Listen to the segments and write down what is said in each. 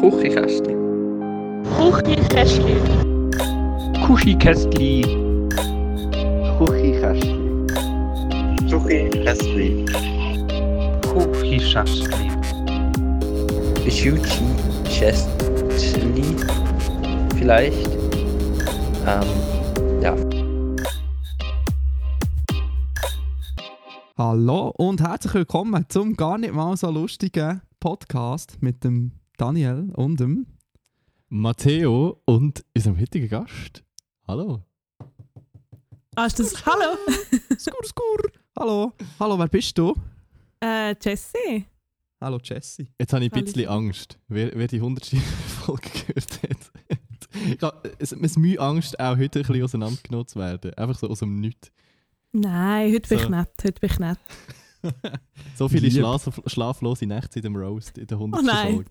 Kuchikästli. Kuchikästli. Kuchikästli. Kuchikästli. Kuchikästli. Kuchikästli. Kuchikästli. Vielleicht. Ähm, ja. Hallo und herzlich willkommen zum gar nicht mal so lustigen Podcast mit dem Daniel und dem. Matteo und unserem heutigen Gast. Hallo. Ah, ist das... Hallo. Skur, skur. Hallo. Hallo, wer bist du? Äh, Jessie. Hallo, Jessie. Jetzt habe ich ein Hallo. bisschen Angst, wer, wer die 100. Folge gehört hat. Ich habe es, es Mühe Angst, auch heute ein bisschen auseinandergenommen zu werden. Einfach so aus dem Nichts. Nein, heute bin ich So. nett. Heute bin ich nett. So viele. Schlaf, schlaflose Nächte in dem Roast in der 100. Oh nein. Folge.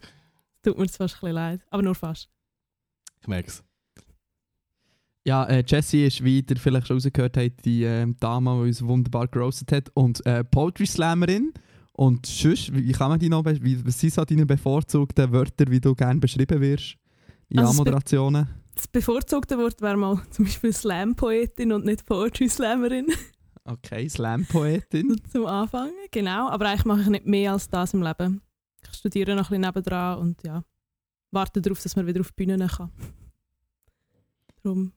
Tut mir jetzt fast ein bisschen leid. Aber nur fast. Ich merke es. Ja, äh, Jessie ist, wie ihr vielleicht schon rausgehört habt, die äh, Dame, die uns wunderbar gerostet hat und äh, Poetry Slammerin. Und sonst, wie kann man die noch, be- wie, was sind so deine bevorzugten Wörter, wie du gerne beschrieben wirst in Also es be- Anmoderationen? Das bevorzugte Wort wäre mal zum Beispiel Slam-Poetin und nicht Poetry-Slammerin Okay, Slam-Poetin. zum Anfangen. Genau, aber eigentlich mache ich nicht mehr als das im Leben. Ich studiere noch ein bisschen nebendran und ja, warte darauf, dass man wieder auf die Bühne kann. Darum,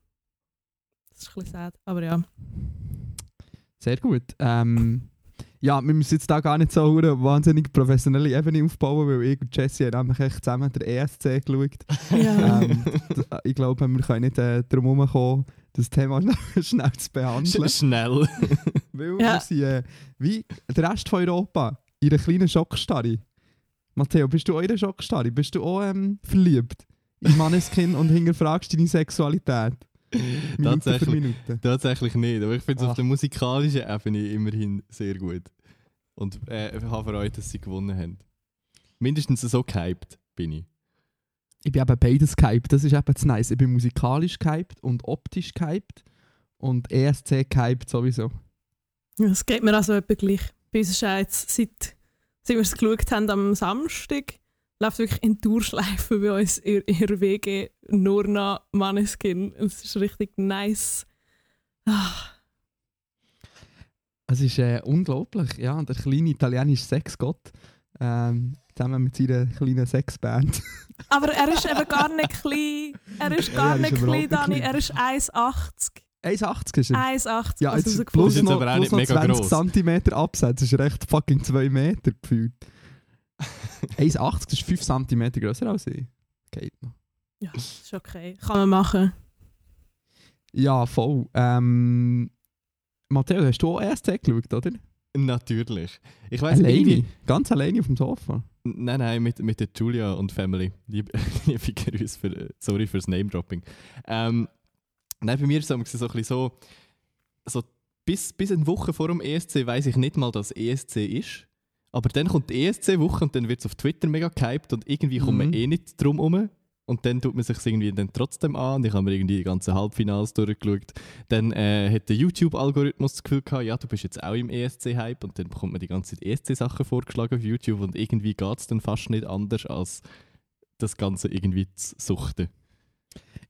das ist ein bisschen sad, aber ja. Sehr gut. Ähm, ja, wir müssen jetzt da gar nicht so eine wahnsinnig professionelle Ebene aufbauen, weil ich und Jessie haben nämlich echt zusammen den ESC geschaut. ja. ähm, ich glaube, wir können nicht äh, darum herumkommen, das Thema schnell, schnell zu behandeln. Sch schnell. weil Ja. wir sind äh, wie der Rest von Europa in einer kleinen Schockstarre. Matteo, bist du auch in einer Schockstarre? Bist du auch ähm, verliebt in Manneskin und hinterfragst deine Sexualität? Minute Tatsächlich. Nicht, aber ich finde es auf der musikalischen Ebene immerhin sehr gut. Und äh, ich habe Freude, dass sie gewonnen haben. Mindestens so gehypt bin ich. Ich bin eben beides gehypt. Das ist eben das Nice. Ich bin musikalisch gehypt und optisch gehypt. Und ESC gehypt sowieso. Es geht mir also etwa gleich. Bei uns ist ja jetzt, seit, seit wir es geschaut haben am Samstag, läuft wirklich in Tourschleife bei uns in ihrer WG nur noch Manneskin. Es ist richtig nice. Ah, Es ist äh, unglaublich. Ja, der kleine italienische Sexgott. Ähm, zusammen mit seiner kleinen Sexband. Aber er ist eben gar nicht klein. Er ist Ja, gar er ist nicht klein, Dani. Er ist 1,80. 1,80 ist er. 1,80. Ja, jetzt herausgefunden. plus jetzt noch, aber auch plus nicht noch mega 20 gross. cm Absatz. Das ist recht fucking 2 Meter gefühlt. 1,80 das ist 5 cm grösser als ich. Geht noch. Ja, ist okay. Kann man machen. Ja, voll. Ähm, Matteo, hast du auch ESC geschaut, oder? Natürlich. Ich weiß Alleine? irgendwie. Ganz alleine auf dem Sofa? Nein, nein, mit, mit der Julia und Family. Liebe, liebe Grüße, für, äh, sorry fürs Name-Dropping. Ähm, nein, bei mir ist es so ein bisschen so, so bis, bis eine Woche vor dem ESC weiß ich nicht mal, dass ESC ist. Aber dann kommt die ESC-Woche und dann wird es auf Twitter mega gehypt und irgendwie kommt man Mhm. eh nicht drum herum. Und dann tut man sich irgendwie dann trotzdem an. Und ich habe mir irgendwie die ganzen Halbfinals durchgeschaut. Dann äh, hat der YouTube-Algorithmus das Gefühl gehabt, ja, du bist jetzt auch im ESC-Hype. Und dann bekommt man die ganze Zeit ESC-Sachen vorgeschlagen auf YouTube. Und irgendwie geht es dann fast nicht anders, als das Ganze irgendwie zu suchten.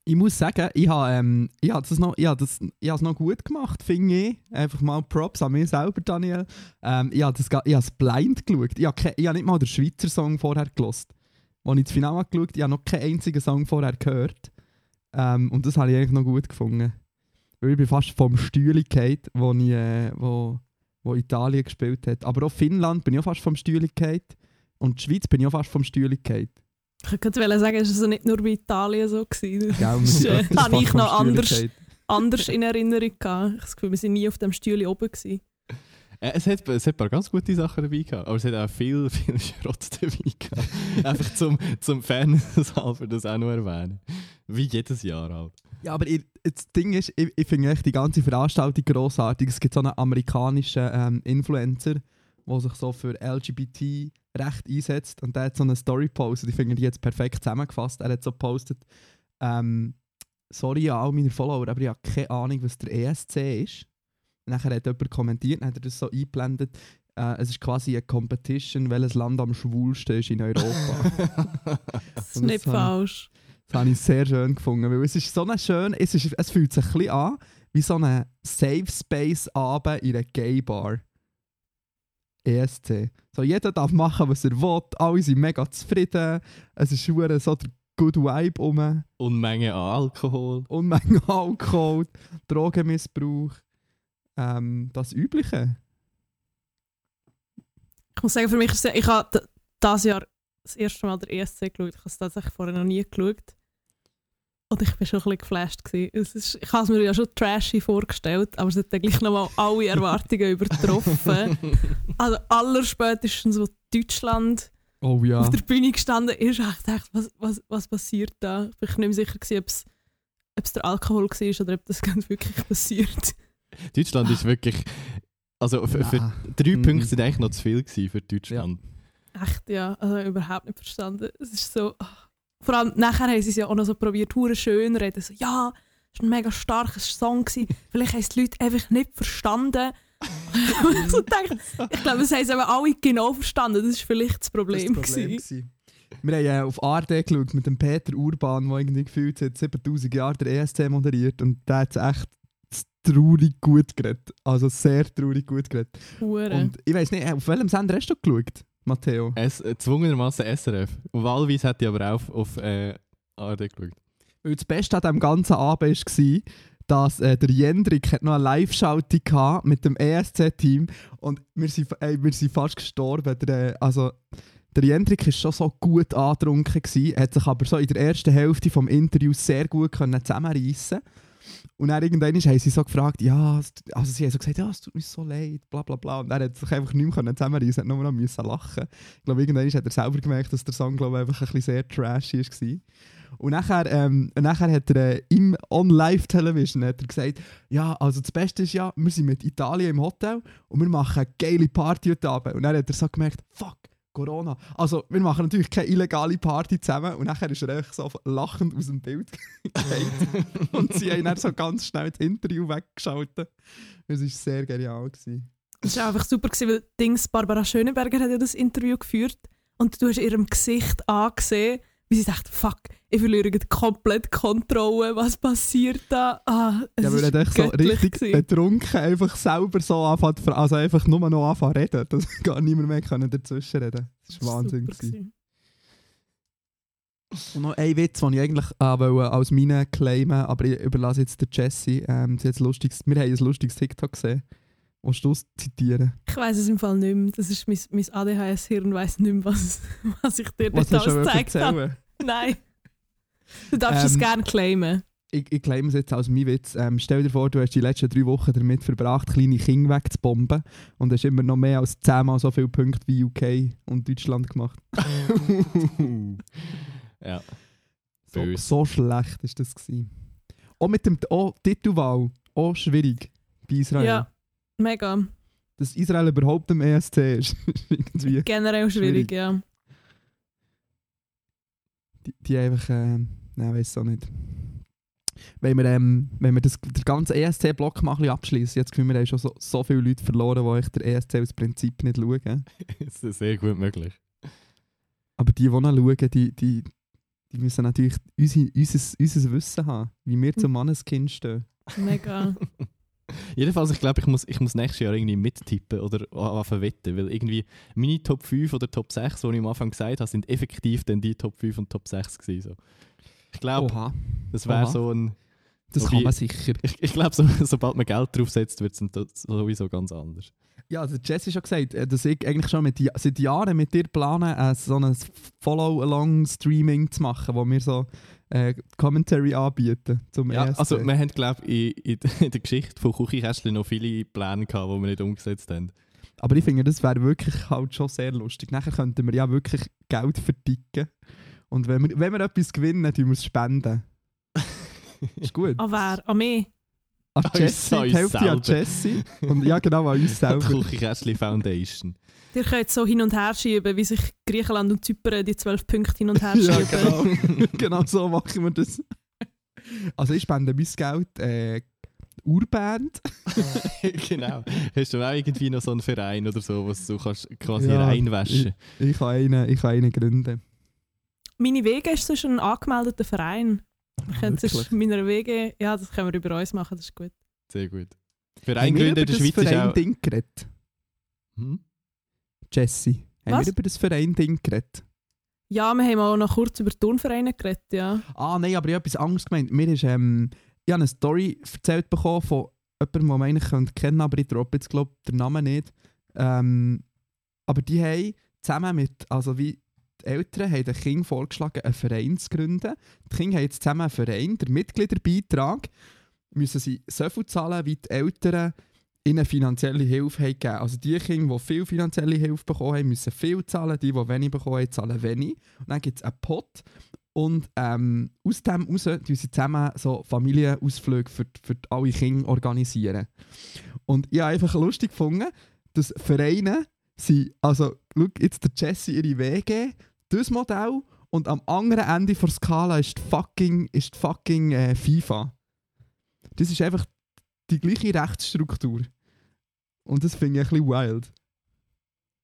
Ich muss sagen, ich habe ähm, hab das noch, hab noch gut gemacht, finde ich. Einfach mal Props an mir selber, Daniel. Ähm, ich habe es blind geschaut. Ich habe, habe nicht mal den Schweizer Song vorher gelost. Als ich das Finale geschaut habe, ich habe noch keinen einzigen Song vorher gehört. Ähm, und das habe ich eigentlich noch gut gefunden. Weil ich bin fast vom Stühle gefallen, wo, ich, äh, wo, wo Italien gespielt hat. Aber auch Finnland bin ich auch fast vom Stühle gefallen. Und die Schweiz bin ich auch fast vom Stühle gefallen. Ich könnte sagen, es war also nicht nur bei Italien so. Gewesen. Wir Das äh, öfters habe ich noch anders, anders in Erinnerung gehabt. Ich habe das Gefühl, wir sind nie auf dem Stühle oben. Gewesen. Äh, es, hat, es hat ein paar ganz gute Sachen dabei gehabt, aber es hat auch viel, viel Schrott dabei gehabt. Einfach zum, zum Fanshalber das auch noch erwähnen. Wie jedes Jahr halt. Ja, aber ich, das Ding ist, ich, ich finde echt die ganze Veranstaltung grossartig. Es gibt so einen amerikanischen ähm, Influencer, der sich so für LGBT-Recht einsetzt. Und der hat so eine Story postet. Ich finde die jetzt perfekt zusammengefasst. Er hat so gepostet, ähm, sorry an all meine Follower, aber ich habe keine Ahnung, was der ESC ist. Und nachher hat jemand kommentiert, dann hat er das so eingeblendet. Äh, es ist quasi eine Competition, welches Land am schwulsten ist in Europa. Das ist nicht das habe- falsch. Das habe ich sehr schön gefunden, weil es ist so eine schön, es, ist, es fühlt sich ein bisschen an wie so ein Safe Space Abend in einer Gay Bar. ESC. So, jeder darf machen, was er will, alle sind mega zufrieden, es ist verdammt so der Good Vibe um, Unmenge an Alkohol. Unmenge Alkohol, Drogenmissbrauch, ähm, das Übliche. Ich muss sagen, für mich ist es, ich habe dieses Jahr das erste Mal der ESC geschaut. Ich habe es tatsächlich vorher noch nie geschaut. Und ich war schon ein bisschen geflasht. Es ist, ich habe es mir ja schon trashy vorgestellt, aber es hat dann gleich nochmal alle Erwartungen übertroffen. Also allerspätestens, wo Deutschland Oh ja. auf der Bühne gestanden ist, habe ich gedacht, was, was, was passiert da? Ich bin nicht mehr sicher, gewesen, ob es, ob es der Alkohol war oder ob das ganz wirklich passiert. Deutschland ist wirklich. Also für, für Ja. drei Mhm. Punkte sind eigentlich noch zu viel gewesen für Deutschland. Echt, ja. Also überhaupt nicht verstanden. Es ist so... ah. Vor allem nachher haben sie es ja auch noch so probiert, hure schön reden. So, ja, es war ein mega starker Song. Gewesen. Vielleicht haben es die Leute einfach nicht verstanden. So denke, ich glaube, das haben sie aber alle genau verstanden. Das war vielleicht das Problem. Das Problem gewesen. Wir haben äh, auf ARD geschaut mit dem Peter Urban, der irgendwie gefühlt seit 7000 Jahren der ESC moderiert und der hat es echt traurig gut geredet. Also sehr traurig gut geredet. Hure. Und ich weiß nicht, auf welchem Sender hast du geschaut, Matteo? Es, äh, zwungenermaßen SRF. Wahlweise hätte ich aber auch auf, äh, ARD geschaut. Weil das Beste an diesem ganzen Abend war, dass äh, der Jendrik hat noch eine Live-Schaltung mit dem ESC-Team und wir sind, ey, wir sind fast gestorben. Der, äh, also, der Jendrik war schon so gut angetrunken, gewesen, hat sich aber so in der ersten Hälfte des Interviews sehr gut können zusammenreissen Und dann irgendwann haben sie so gefragt, ja, also sie haben so gesagt, ja, es tut mir so leid, bla bla bla. Und er hat sich einfach nicht mehr können zusammenreissen, hat nur noch müssen lachen. Ich glaube, irgendwann hat er selber gemerkt, dass der Song glaube ich, einfach ein bisschen sehr trashy war. Und nachher, ähm, nachher hat er äh, im On-Live-Television gesagt, ja, also das Beste ist ja, wir sind mit Italien im Hotel und wir machen eine geile Party heute Abend. Und dann hat er so gemerkt, fuck, Corona. Also wir machen natürlich keine illegale Party zusammen. Und nachher ist er einfach so lachend aus dem Bild und sie haben dann so ganz schnell das Interview weggeschaltet. Es war sehr genial. Es war einfach super, weil Dings Barbara Schöneberger hat ja das Interview geführt und du hast ihrem Gesicht angesehen, wie sie sagt, fuck, ich verliere komplett Kontrolle, was passiert da? Ah, es Ja, weil ist er echt so richtig gewesen. betrunken einfach selber so anfängt, also einfach nur noch anfangen reden. Das gar niemand mehr können dazwischen reden. Das war Wahnsinn. Gewesen. Und noch ein Witz, den ich eigentlich äh, als meine claimen aber ich überlasse jetzt der Jessie. Ähm, sie hat lustiges, wir haben ein lustiges TikTok gesehen. Willst du es zitieren? Ich weiß es im Fall nicht mehr. Das ist mein, mein ADHS-Hirn weiss nicht mehr, was, was ich dir Was alles gezeigt habe. Nein. Du darfst es Ähm, gerne claimen. Ich, ich claim es jetzt als mein Witz. Ähm, stell dir vor, du hast die letzten drei Wochen damit verbracht, kleine Kinder wegzubomben und hast immer noch mehr als zehnmal so viele Punkte wie UK und Deutschland gemacht. ja. So, so schlecht ist das gewesen. Auch mit dem oh, Titelwahl, auch schwierig bei Israel. Ja, mega. Dass Israel überhaupt im ESC ist, ist irgendwie... Generell schwierig, Schwierig. ja. Die, die einfach... Äh, nein, weiß auch nicht. Wenn wir, ähm, wenn wir das, den ganzen ESC-Block mal abschließen, das Gefühl, wir haben schon so, so viele Leute verloren, die echt den ESC aus Prinzip nicht schauen. das ist sehr gut möglich. Aber die, die noch schauen, die, die, die müssen natürlich unser, unser, unser Wissen haben, wie wir zum Manneskind stehen. Mega. Jedenfalls, ich glaube, ich muss, ich muss nächstes Jahr irgendwie mittippen oder anfangen wetten, weil irgendwie meine Top 5 oder Top 6, die ich am Anfang gesagt habe, sind effektiv dann die Top 5 und Top 6 gewesen. So. Ich glaube, das wäre so ein... das Wobei- kann man sicher. Ich, ich glaube, so, sobald man Geld draufsetzt, wird es sowieso ganz anders. Ja, der Jesse hat schon gesagt, äh, dass ich eigentlich schon mit, seit Jahren mit dir plane, äh, so ein Follow-along-Streaming zu machen, wo wir so äh, Commentary anbieten zum Ja, ESC. also wir haben, glaube ich, in, in der Geschichte von Küchenkästchen noch viele Pläne gehabt, die wir nicht umgesetzt haben. Aber ich finde, das wäre wirklich halt schon sehr lustig. Nachher könnten wir ja wirklich Geld verdicken. Und wenn wir, wenn wir etwas gewinnen, tun wir es spenden. Ist gut. An wer? An mich? An Jessie, an die Hälfte an. Jessie. Und ja, genau, an uns Die selber. Küchenkästchen Foundation. Ihr könnt so hin und her schieben, wie sich Griechenland und Zypern die zwölf Punkte hin und her ja, schieben. genau. genau so machen wir das. Also ich spende mein Geld äh, Urband. genau. Hast du auch irgendwie noch so einen Verein oder so, was du kannst quasi Ja, reinwaschen Ich kann einen, ich kann einen gründen. Meine Wege ist sonst ein angemeldeter Verein. Ich sonst meiner Wege, ja, das können wir über uns machen, das ist gut. Sehr gut. Verein gründen in der das Schweiz ist auch... Geredet? Hm? Jesse, haben Was? wir über das Verein-Ding geredet? Ja, wir haben auch noch kurz über Turnvereine geredet, ja. Ah, nein, aber ich habe etwas anderes gemeint. Mir ist, ähm, ich habe eine Story erzählt bekommen von jemandem, den man eigentlich könnte kennen aber ich droppe jetzt, glaube den Namen nicht. Ähm, aber die haben zusammen mit, also wie die Eltern haben den Kindern vorgeschlagen, einen Verein zu gründen. Die Kinder haben jetzt zusammen einen Verein, der Mitgliederbeitrag müssen sie so viel zahlen, wie die Eltern ihnen finanzielle Hilfe haben gegeben. Also die Kinder, die viel finanzielle Hilfe bekommen haben, müssen viel zahlen, die, die wenig bekommen haben, zahlen wenig. Und dann gibt es einen Pot und ähm, aus dem heraus tun sie zusammen so Familienausflüge für, für alle Kinder organisieren. Und ich habe einfach lustig gefunden, dass Vereine sind, also schau jetzt der Jesse ihre WG, das Modell und am anderen Ende der Skala ist die fucking, ist die fucking äh, FIFA. Das ist einfach die gleiche Rechtsstruktur. Und das finde ich ein bisschen wild.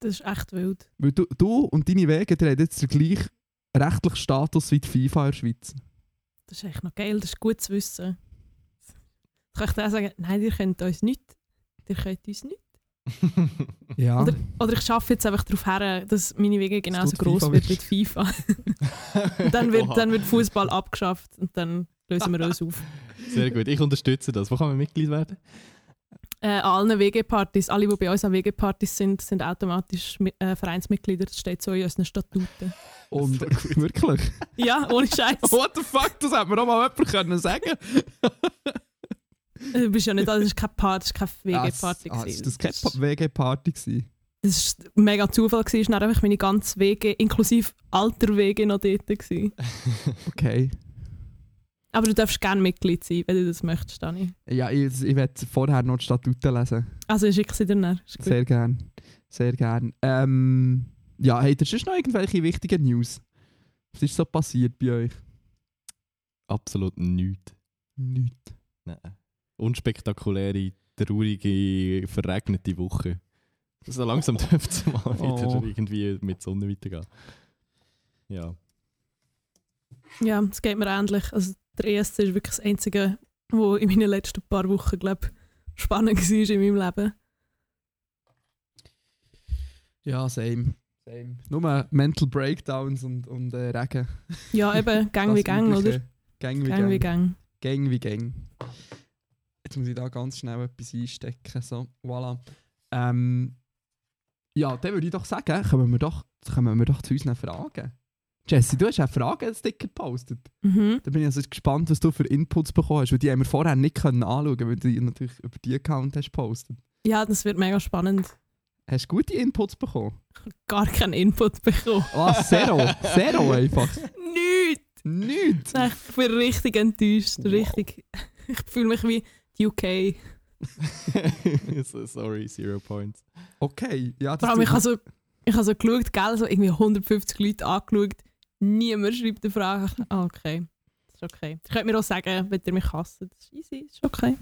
Das ist echt wild. Weil du, du und deine Wege, die haben jetzt den gleichen rechtlichen Status wie die FIFA in der Schweiz. Das ist echt noch geil, das ist gut zu wissen. Jetzt kann ich dir auch sagen, nein, ihr könnt uns nicht. Ihr könnt uns nicht. Ja. Oder, oder ich schaffe jetzt einfach darauf her, dass meine Wege genauso groß wird wie die FIFA. Und dann wird, Oha. dann wird Fußball abgeschafft und dann lösen wir uns auf. Sehr gut, ich unterstütze das. Wo kann man Mitglied werden? Äh, an allen WG-Partys, alle, die bei uns an WG-Partys sind, sind automatisch äh, Vereinsmitglieder. Das steht so in unseren Statuten. Und wirklich. Ja, ohne Scheiß. What the fuck, das hätte mir auch mal jemand können sagen Du bist ja nicht, das ist keine Party, das ist keine WG-Party. Ah, gewesen. das war keine WG-Party. gewesen? Das war mega Zufall, gewesen. es war einfach meine ganze WG, inklusive alter WG, noch dort. Gewesen. Okay. Aber du darfst gerne Mitglied sein, wenn du das möchtest, Dani. Ja, ich, ich werde vorher noch die Statuten lesen. Also schicke sie dir nach. Ist. Sehr gern. Sehr gern. Ähm, ja, habt ihr sonst noch irgendwelche wichtigen News? Was ist so passiert bei euch? Absolut nichts. Nichts. Nein. Unspektakuläre, traurige, verregnete Woche. So langsam dürfte es mal wieder Oh. irgendwie mit Sonne weitergehen. Ja. Ja, es geht mir ähnlich. Also der ESC ist wirklich das Einzige, was in meinen letzten paar Wochen, glaube spannend war in meinem Leben. Ja, same. same. Nur Mental Breakdowns und, und äh, Regen. Ja, eben, Gang wie Gang, oder? Gang wie Gang wie Gang. Gang. Gang wie Gang. Jetzt muss ich da ganz schnell etwas einstecken. So, voilà. Ähm, ja, dann würde ich doch sagen, kommen wir doch, kommen wir doch zu unseren Fragen. Jesse, du hast auch Fragen-Sticker gepostet. Mhm. Da bin ich also gespannt, was du für Inputs bekommen hast, weil die haben wir vorher nicht können anschauen können, weil du die natürlich über die Account hast gepostet. Ja, das wird mega spannend. Hast du gute Inputs bekommen? Gar keinen Input bekommen. Ah, zero. Zero einfach. Nichts! Nichts. Ich bin richtig enttäuscht. Wow. Richtig. Ich fühle mich wie die UK. so, sorry, zero points. Okay. Ja, Vor allem, ich habe so, ich habe so geschaut, gell, so irgendwie 150 Leute angeschaut. Niemand schreibt eine Frage. Ah, okay. Das ist okay. Ich könnte mir auch sagen, wenn ihr mich hasst. Das ist easy, das ist okay.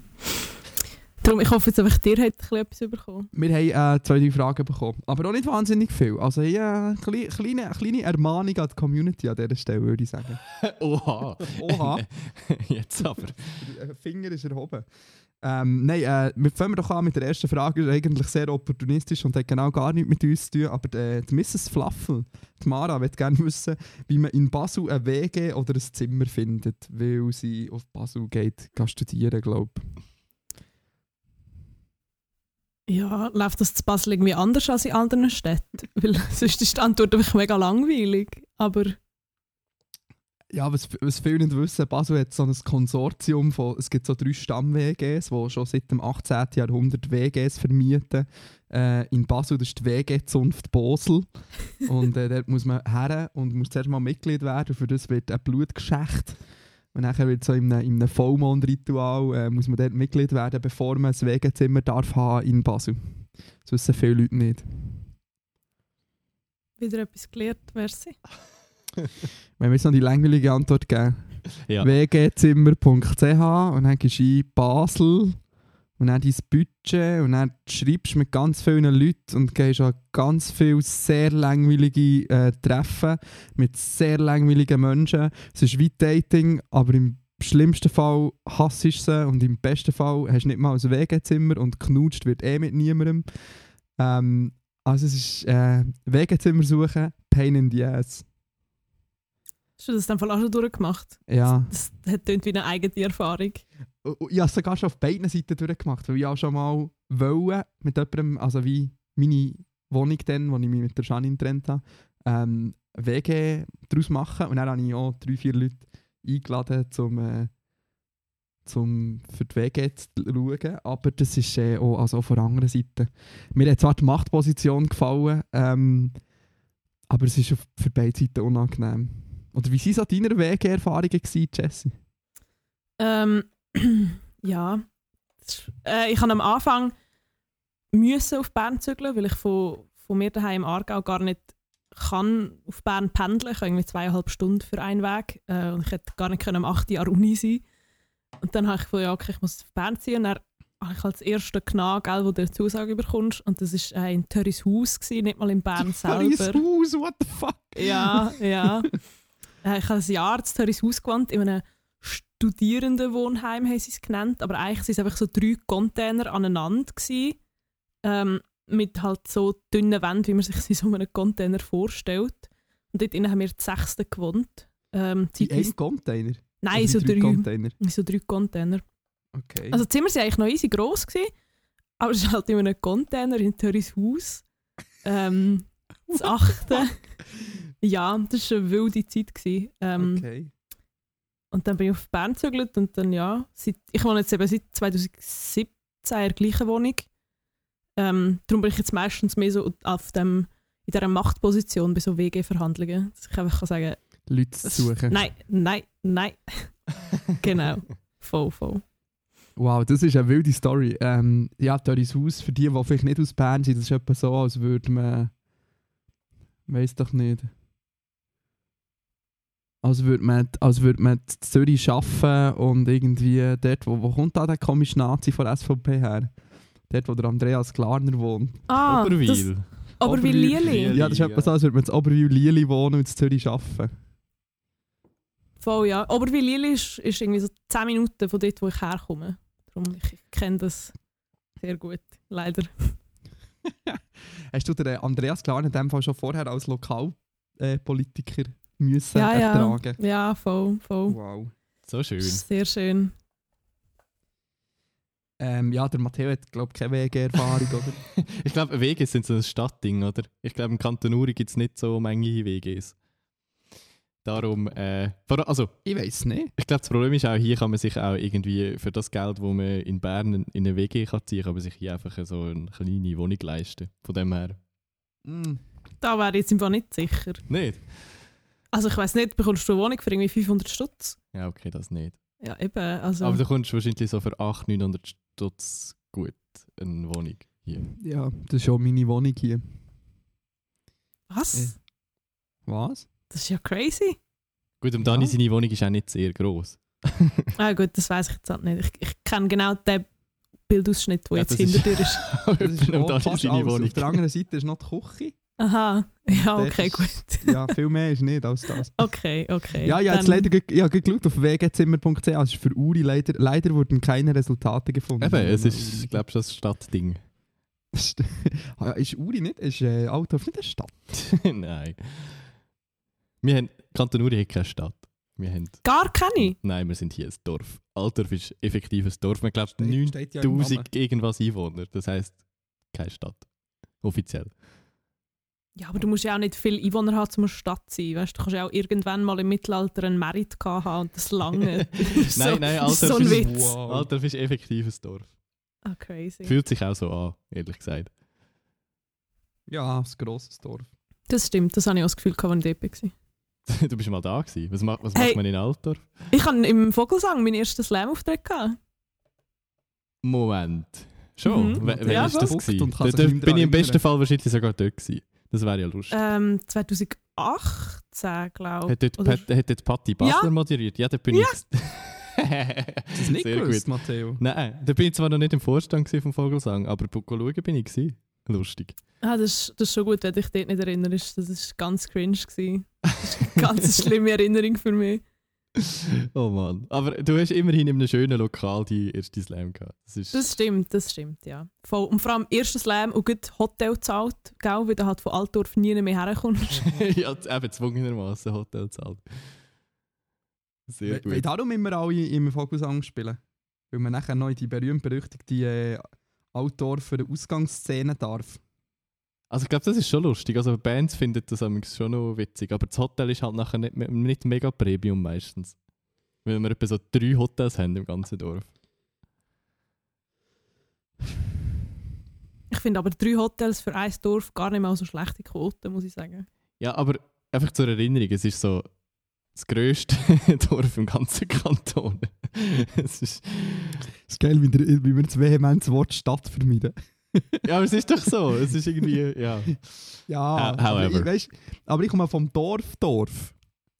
Darum, ich hoffe jetzt einfach, dir hat etwas bekommen. Wir haben äh, zwei, drei Fragen bekommen. Aber auch nicht wahnsinnig viel. Also ja, eine kleine, kleine, kleine Ermahnung an die Community an dieser Stelle, würde ich sagen. Oha. Oha. Jetzt aber. Der Finger ist erhoben. Ähm, nein, äh, wir fangen doch an mit der ersten Frage. Ist eigentlich sehr opportunistisch und hat genau gar nichts mit uns zu tun. Aber äh, die Mrs. Flaffel, die Mara, wird gerne wissen, wie man in Basel ein WG oder ein Zimmer findet, weil sie auf Basel geht, geht studieren, glaube. Ja, läuft das zu Basel irgendwie anders als in anderen Städten? Weil sonst ist die Antwort einfach mega langweilig. Aber Ja, was, was viele nicht wissen, Basel hat so ein Konsortium von, es gibt so drei Stamm-WGs, die schon seit dem 18. Jahrhundert WGs vermieten. Äh, in Basel, das ist die WG-Zunft Bosel. und äh, dort muss man her und muss zuerst mal Mitglied werden, für das wird ein Blutgeschächt. Und nachher wird so in einem, in einem Vollmond-Ritual äh, muss man dort Mitglied werden, bevor man ein WG-Zimmer darf haben in Basel. Das wissen viele Leute nicht. wieder etwas gelernt, merci. Wenn wir noch die langweilige Antwort geben. Ja. wgzimmer.ch und dann gehst du ein Basel und dann dein Budget und dann schreibst du mit ganz vielen Leuten und gehst an ganz viele sehr langweilige äh, Treffen mit sehr langweiligen Menschen. Es ist wie Dating, aber im schlimmsten Fall hasst du sie und im besten Fall hast du nicht mal ein WG-Zimmer und knutscht wird eh mit niemandem. Ähm, also es ist äh, WG-Zimmer suchen, pain in the ass. Hast du das dann auch schon durchgemacht? Ja. Das hat klingt wie eine eigene Erfahrung. Ich habe es sogar schon auf beiden Seiten durchgemacht, weil ich auch schon mal wollte, mit jemandem, also wie meine Wohnung dann, wo ich mich mit der Janine getrennt habe, ähm, WG daraus machen. Und dann habe ich auch drei, vier Leute eingeladen, um äh, zum für die WG zu schauen. Aber das ist äh, auch, also auch von der anderen Seite. Mir hat zwar die Machtposition gefallen, ähm, aber es ist für beide Seiten unangenehm. Oder wie waren so deine WG-Erfahrungen, gewesen, Jessie? Ähm, ja. Äh, ich habe am Anfang müssen auf Bern zügeln, weil ich von, von mir daheim im Aargau gar nicht kann auf Bern pendeln. Ich habe irgendwie zweieinhalb Stunden für einen Weg äh, und ich hätte gar nicht können am 8. Jahr Uni sein. Und dann habe ich gedacht, ja, okay, ich muss auf Bern ziehen. Und dann habe ich als erster Knall, gell, wo du eine Zusage bekommst. Und das war äh, in Törris Haus, gewesen, nicht mal in Bern selber. Haus, what the fuck? Ja, ja. Äh, ich habe ein Jahr zu Törris Haus gewohnt, in einem Studierendenwohnheim haben sie es genannt, aber eigentlich waren es einfach so drei Container aneinander. Gewesen, ähm, mit halt so dünnen Wänden, wie man sich so einem Container vorstellt. Und dort innen haben wir die sechste gewohnt. Ähm, In einem Container? Nein, Also so in drei. Container. So drei Container. Okay. Also die Zimmer waren eigentlich noch easy gross, gewesen, aber es ist halt in einem Container in Törris Haus. Ähm, das achte. ja, das war eine wilde Zeit. Gewesen. Ähm, okay. Und dann bin ich auf Bern gezögert und dann ja, seit, ich wohne jetzt eben seit 2017 in der gleichen Wohnung. Ähm, darum bin ich jetzt meistens mehr so auf dem, in dieser Machtposition bei so WG-Verhandlungen, dass ich einfach kann sagen Leute zu suchen. nein, nein, nein. genau, voll, voll. Wow, das ist eine wilde Story. Ähm, ja, Doris Haus, für die, die vielleicht nicht aus Bern sind, das ist etwa so, als würde man. Weiß doch nicht. Als würde man, als würde man in Zürich arbeiten und irgendwie dort, wo, wo kommt da der komische Nazi von der SVP her? Dort, wo der Andreas Klarner wohnt. Ah, das, Oberwil. aber wie Lili. Lili. Ja, das ist etwa so, als würde man in Oberwil-Lili wohnen und in Zürich arbeiten. Voll, ja. Aber wie Lili ist, ist irgendwie so 10 Minuten von dort, wo ich herkomme. Darum, ich, ich kenne das sehr gut, leider. Hast du den Andreas Klarner in dem Fall schon vorher als Lokalpolitiker müssen Ja, ja. ertragen? Ja, voll, voll. Wow. So schön. Sehr schön. Ähm, ja, der Matteo hat, glaube ich, keine WG-Erfahrung, oder? Ich glaube, WGs sind so ein Stadtding, oder? Ich glaube, im Kanton Uri gibt es nicht so Menge WGs. Darum, äh, also, Ich weiß nicht. ich glaube, das Problem ist auch, hier kann man sich auch irgendwie für das Geld, wo man in Bern in eine WG kann ziehen kann, man sich hier einfach so eine kleine Wohnung leisten. Von dem her. Mm. Da wäre ich jetzt einfach nicht sicher. Nicht? Also ich weiß nicht, bekommst du eine Wohnung für irgendwie 500 Stutz? Ja, okay, das nicht. Ja, eben. Also, Aber du kommst wahrscheinlich so für 800, 900 Stutz gut eine Wohnung hier. Ja, das ist schon meine Wohnung hier. was? Was? Das ist ja crazy. Gut, und Dani, Ja. seine Wohnung ist auch nicht sehr gross. Ah gut, das weiß ich jetzt halt nicht. Ich, ich kenne genau den Bildausschnitt, der Ja, jetzt hinter dir ist. Das ist Dani seine. Wohnung. Auf der anderen Seite ist noch die Küche. Aha, ja, okay, ist- gut. Ja, viel mehr ist nicht als das. Okay, okay. Ja, ja, jetzt leider habe geschaut auf wgzimmer.ch. Also ist für Uri leider, leider wurden keine Resultate gefunden. Eben, es ist, glaube ich, das Stadtding. Ist Uri nicht? Ist äh, Altdorf nicht eine Stadt? Nein. Wir haben, Kanton Uri hat keine Stadt. Wir haben, Gar keine? nein, wir sind hier ein Dorf. Altdorf ist effektiv ein Dorf. Man glaubt Steht- steht ja im Namen. 9000 irgendwas Einwohner. Das heisst, keine Stadt. Offiziell. Ja, aber du musst ja auch nicht viele Einwohner haben, um eine Stadt zu sein. Weißt, du kannst ja auch irgendwann mal im Mittelalter einen Merit haben und das lange. so, Nein, nein, das ist Altdorf so ein ist- Witz. Wow. Altdorf ist effektiv ein Dorf. Ah, crazy. Fühlt sich auch so an, ehrlich gesagt. Ja, ein grosses Dorf. Das stimmt, das habe ich auch das Gefühl, gehabt, als ich dort war. du bist mal da gewesen. Was, macht, was Hey. macht man in Altdorf? Ich habe im Vogelsang meinen ersten Slam-Auftritt. Moment. Schon? Mhm. Wann Ja, ist das gewesen? Da, bin ich im besten Fall wahrscheinlich sogar dort gewesen. Das wäre ja lustig. Ähm, 2018, glaube Hat dort, oder- Pat, hat dort Patti Basler Ja. moderiert? Ja, da bin Ja. ich. Du es nicht Sehr gewusst, gut. Matteo? Nein, da bin ich zwar noch nicht im Vorstand vom Vogelsang, aber bei schauen bin ich gewesen. Lustig. Ah, das, ist, das ist schon gut, wenn du dich dort nicht erinnerst. Das war ganz cringe. Gewesen. Das ist eine ganz schlimme Erinnerung für mich. Oh Mann. Aber du hast immerhin in einem schönen Lokal die erste Slam gehabt. Das ist, Das stimmt, das stimmt, ja. Voll. Und vor allem erster Slam und gut Hotel zahlt, gell, weil du halt von Altdorf nie mehr herkommst. ja, eben zwungenermaßen Hotel zahlt. Sehr gut. weil darum immer alle im Vogelsang spielen. Weil man nachher noch die berühmt-berüchtigte äh, Altdorfer Ausgangsszene darf. Also ich glaube, das ist schon lustig. Also Bands finden das schon noch witzig, aber das Hotel ist halt nachher nicht, nicht mega Premium meistens. Weil wir etwa so drei Hotels haben im ganzen Dorf. Ich finde aber drei Hotels für ein Dorf gar nicht mal so schlechte Quote, muss ich sagen. Ja, aber einfach zur Erinnerung, es ist so das grösste Dorf im ganzen Kanton. es ist, Es ist geil, wie, der, wie wir das vehement das Wort Stadt vermeiden. ja, aber es ist doch so. Es ist irgendwie, ja. Ja, however. ich, weißt, aber ich komme vom Dorf, Dorf.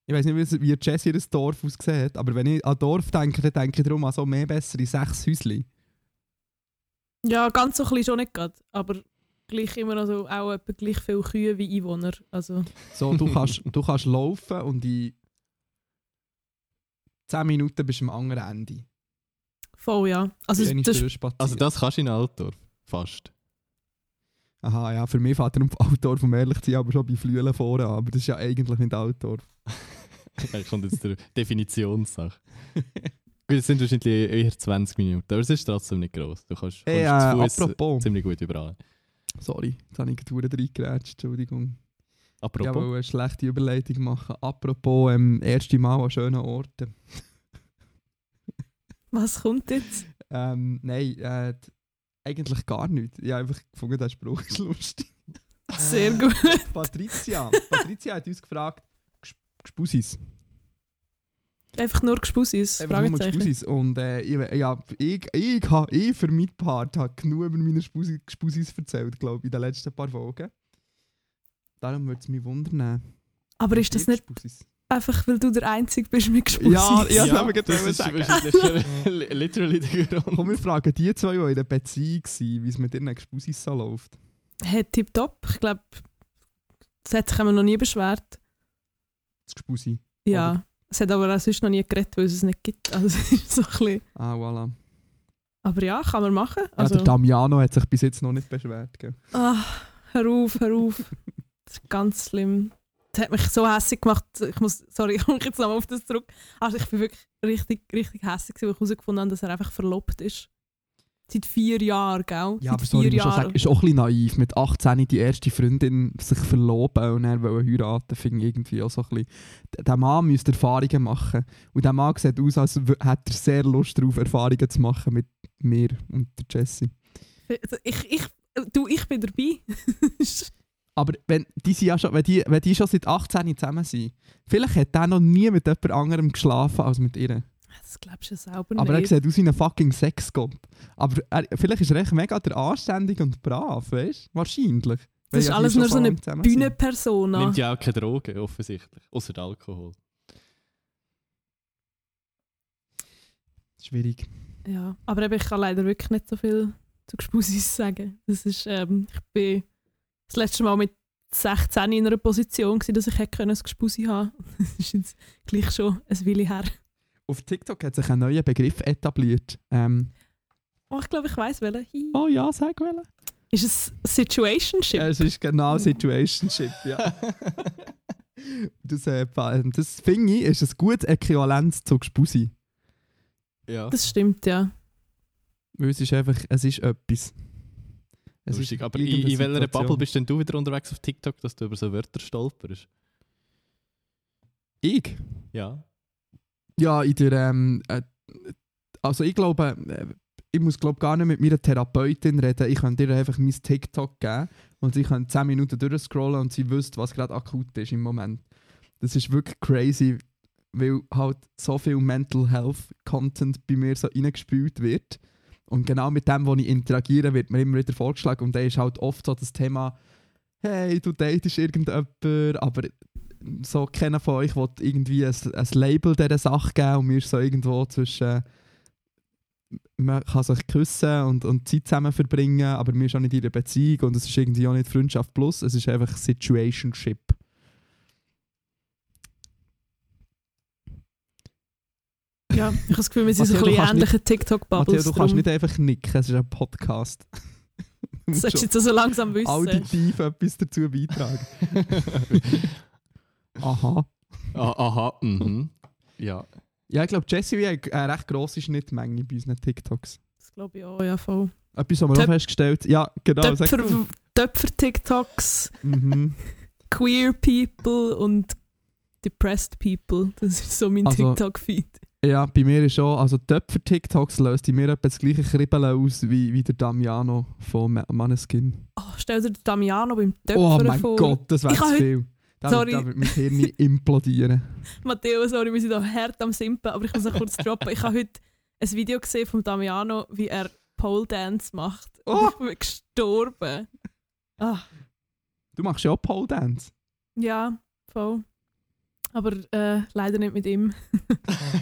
Ich weiß nicht, wie, Jesse ihr Dorf aussieht, aber wenn ich an Dorf denke, dann denke ich darum an so mehr bessere sechs Häuschen. Ja, ganz so klein schon nicht gerade, aber gleich immer noch so, auch etwa gleich viele Kühe wie Einwohner. Also, So, du kannst, du kannst laufen und in 10 Minuten bist du am anderen Ende. Voll, ja. Also, das. Also das kannst du in Altdorf. Fast. Aha, ja, für mich fährt er um Altdorf, um ehrlich zu sein, aber schon bei Flüelen vorne. Aber das ist ja eigentlich nicht Altdorf. Da kommt jetzt der Definitionssache. Gut, es sind wahrscheinlich eher 20 Minuten, aber es ist trotzdem nicht groß. Du kannst, Hey, kommst äh, zu Fuß apropos. ziemlich gut überall. Sorry, jetzt habe ich gerade reingeratscht, Entschuldigung. Ich Apropos. wollte eine schlechte Überleitung machen. Apropos, ähm, erste Mal an schönen Orten. was kommt jetzt? Ähm, nein, äh, eigentlich gar nicht. Ich habe einfach gefunden, der Spruch ist lustig. Sehr Äh, gut. Patricia. Patricia hat uns gefragt, Gspusis. Einfach nur Gespussis, Einfach nur. Und äh, ich, ja, ich, ich, ha- ich für meinen Part habe genug über meine Spusi- Gspusis erzählt, glaube ich, in den letzten paar Folgen. Darum würde es mich wundern. Aber ist das nicht Gspusis? Einfach, weil du der Einzige bist mit Gespussis? Ja, ja. das haben wir gerade ist sagen. li- literally der Grund. Komm, wir fragen die zwei, die in einer Beziehung waren, wie es mit ihren Gspusis so läuft. Hey, tipptopp. Ich glaube, das hat sich noch nie beschwert. Das Gspusi. Ja. Es hat aber auch sonst noch nie geredet, weil es es nicht gibt. Also, es ist so ein bisschen... Ah, voilà. Aber ja, kann man machen. Ja, Also, der Damiano hat sich bis jetzt noch nicht beschwert. Gell? ah, hör auf, hör auf. Das ist ganz schlimm. Das hat mich so hässlich gemacht. Ich muss, sorry, ich komme jetzt nochmal auf das zurück. Also ich bin wirklich richtig, richtig hässlich, weil ich herausgefunden habe, dass er einfach verlobt ist. Seit vier Jahren, gell? Ja, Seit aber sorry, ich muss schon sagen, ist auch ein bisschen naiv. Mit 18 die erste Freundin sich verloben und dann wollen heiraten, finde ich irgendwie auch so ein bisschen... Der Mann müsste Erfahrungen machen. Und der Mann sieht aus, als hätte er sehr Lust darauf, Erfahrungen zu machen mit mir und der Jessie. Ich, ich, du, ich bin dabei. Aber wenn die, sind ja schon, wenn, die, wenn die schon seit 18 zusammen sind, vielleicht hat der noch nie mit jemand anderem geschlafen als mit ihr. das glaubst du selber Aber er nicht. sieht aus wie ein fucking Sexgott. Aber er, vielleicht ist er echt mega der anständig und brav, weißt du? Wahrscheinlich. Das ist ja alles nur so eine. Bühnenpersona. Nimmt ja auch keine Drogen, offensichtlich. Außer Alkohol. Schwierig. Ja, aber eben, ich kann leider wirklich nicht so viel zu Gespussis sagen. Das ist, ähm, ich bin das letzte Mal mit 16 in einer Position, gewesen, dass ich hätte können, ein Gespusi haben Das ist jetzt gleich schon ein Weile her. Auf TikTok hat sich ein neuer Begriff etabliert. Ähm, Oh, ich glaube, ich weiss welchen. Hi. oh ja, sag welchen. Ist es Situationship? Ja, es ist genau Situationship, ja. das äh, das finde ich, ist ein gutes Äquivalent zu Gspusi. Ja. Das stimmt, ja. Weil es ist einfach, es ist etwas. Es Lustig. Aber in, in welcher. Bubble bist denn du wieder unterwegs auf TikTok, dass du über so Wörter stolperst? Ich? Ja. Ja, in der, ähm, äh, also ich glaube, äh, ich muss glaube gar nicht mit meiner Therapeutin reden. Ich könnte ihr einfach mein TikTok geben und sie kann 10 Minuten durchscrollen und sie wüsste, was gerade akut ist im Moment. Das ist wirklich crazy, weil halt so viel Mental Health Content bei mir so reingespült wird. Und genau mit dem, wo ich interagiere, wird mir immer wieder vorgeschlagen. Und da ist halt oft so das Thema, hey, du datest irgendjemand, aber so kennen von euch, will irgendwie ein, ein Label dieser Sache geben und wir so irgendwo zwischen man kann sich küssen und, und Zeit zusammen verbringen, aber wir sind auch nicht in einer Beziehung und es ist irgendwie auch nicht Freundschaft plus, es ist einfach Situationship. Ja, ich habe das Gefühl, wir sind so ein Matteo, du bisschen kannst nicht- ähnliche Matteo, TikTok-Bubbles. du kannst nicht einfach nicken, es ist ein Podcast. Du Das musst solltest du schon jetzt so langsam wissen. auditiv etwas dazu beitragen. Aha. Ah, aha, mhm. Ja. Ja, ich glaube, Jesse hat eine recht grosse Schnittmenge bei unseren TikToks. Das glaube ich auch, ja voll. Etwas haben wir auch festgestellt. Ja, genau. Töpfer-TikToks, Mhm. Queer People und Depressed People. Das ist so mein Also- TikTok-Feed. Ja, bei mir ist auch, also Töpfer-TikToks löst in mir etwa das gleiche Kribbeln aus wie, wie der Damiano von Ma- Maneskin. Oh, stell dir den Damiano beim Töpfern Oh mein vor. Gott, das wäre zu viel. Da Sorry. wird, da wird mein Hirn implodieren. Matteo, sorry, wir sind hier hart am Simpen, aber ich muss noch kurz droppen. Ich habe heute ein Video gesehen von Damiano, wie er Pole Dance macht. Oh. Ich bin gestorben. Ah, Du machst ja auch Pole Dance. ja, voll. Aber äh, leider nicht mit ihm.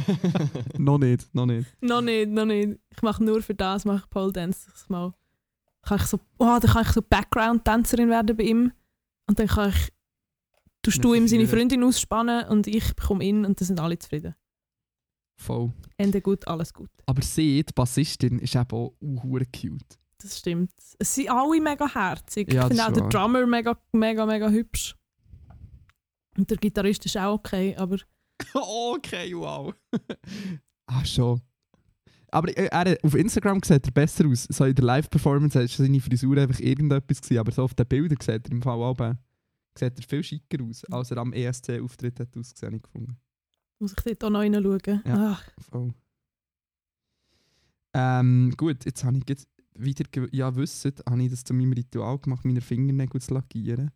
noch nicht, noch nicht. noch nicht, noch nicht. Ich mache nur für das mache ich Pole Dance. Das mal kann ich so, oh, dann kann ich so Background-Tänzerin werden bei ihm. Und dann kann ich, tust du ihm seine. Freundin ausspannen und ich bekomme ihn und dann sind alle zufrieden. Voll. Ende gut, alles gut. Aber sie, die Bassistin, ist eben auch uh, cute. Das stimmt. Es sind alle mega herzig. Ja, ich finde auch der. Drummer mega, mega, mega hübsch. Und der Gitarrist ist auch okay, aber okay, wow. ah, schon. Aber äh, er, auf Instagram sieht er besser aus. So in der Live-Performance war seine Frisur einfach irgendetwas, gewesen, aber so auf den Bildern sieht er im Fall auch äh, sieht er viel schicker aus, als er am ESC-Auftritt hat ausgesehen, gefunden. muss ich dort auch noch reinschauen. Ja. Ah, Voll. Ähm, gut, jetzt habe ich jetzt wieder, ja wisst, habe ich das zu meinem Ritual gemacht, meine Fingernägel zu lackieren.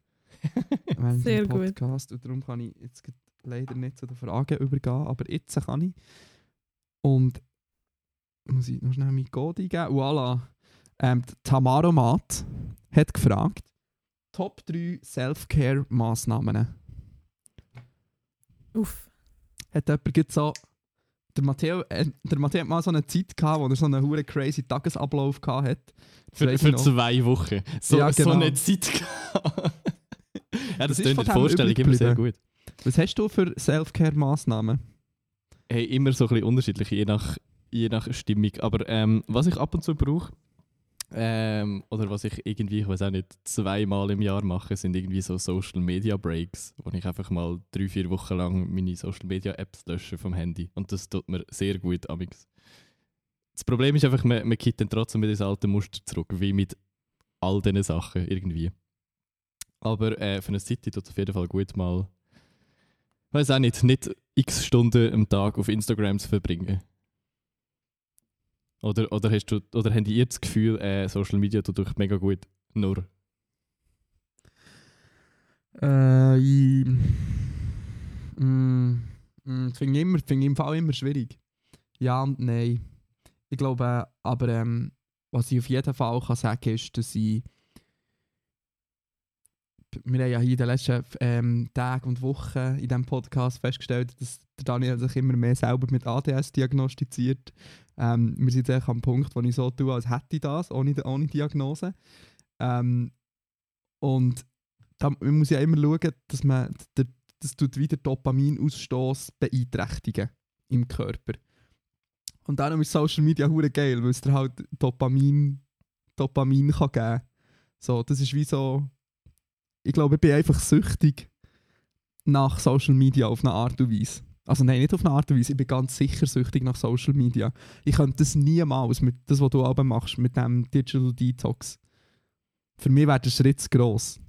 Während Sehr dem gut. Podcast. Und darum kann ich jetzt leider nicht zu den Fragen übergehen, aber jetzt kann ich. Und muss ich noch schnell mein Code eingeben? Voilà. Ähm, die Tamaro Mat hat gefragt, Top 3 Self-Care-Massnahmen. uff. Hat jemand so... Der Matteo, äh, der Matteo hat mal so eine Zeit gehabt, wo er so einen hure crazy Tagesablauf gehabt hat. Das Für, für zwei Wochen. So, Ja, genau. so eine Zeit gehabt. ja, das ist klingt Vorstellung immer sehr gut. Was hast du für Self-Care-Massnahmen? Hey, immer so ein bisschen unterschiedlich, je nach, je nach Stimmung. Aber ähm, was ich ab und zu brauche, ähm, oder was ich irgendwie, ich weiß auch nicht, zweimal im Jahr mache, sind irgendwie so Social Media Breaks, wo ich einfach mal drei, vier Wochen lang meine Social Media Apps lösche vom Handy. Und das tut mir sehr gut, amix. Das Problem ist einfach, man, man kippt dann trotzdem mit ins alte Muster zurück, wie mit all diesen Sachen irgendwie. Aber äh, für eine City tut es auf jeden Fall gut mal, weiß auch nicht, nicht x Stunden am Tag auf Instagram zu verbringen. Oder, oder, hast du, oder habt ihr das Gefühl, äh, Social Media tut euch mega gut? Nur. Äh, ich, mm, mm, finde immer, im Fall immer schwierig. Ja und nein. Ich glaube, äh, aber ähm, was ich auf jeden Fall kann sagen ist, dass ich wir haben ja in den letzten ähm, Tagen und Wochen in diesem Podcast festgestellt, dass der Daniel sich immer mehr selber mit ADS diagnostiziert. Ähm, wir sind jetzt am Punkt, wo ich so tue, als hätte ich das, ohne, ohne Diagnose. Ähm, und da man muss ja immer schauen, dass man der, das tut wieder Dopaminausstoß beeinträchtigen im Körper. Und darum ist Social Media hure geil, weil es dir halt Dopamin, Dopamin kann geben. So, das ist wie so. Ich glaube, ich bin einfach süchtig nach Social Media auf eine Art und Weise. Also nein, nicht auf eine Art und Weise. Ich bin ganz sicher süchtig nach Social Media. Ich könnte das niemals mit das, was du aber machst, mit dem Digital Detox. Für mich wäre der Schritt zu gross.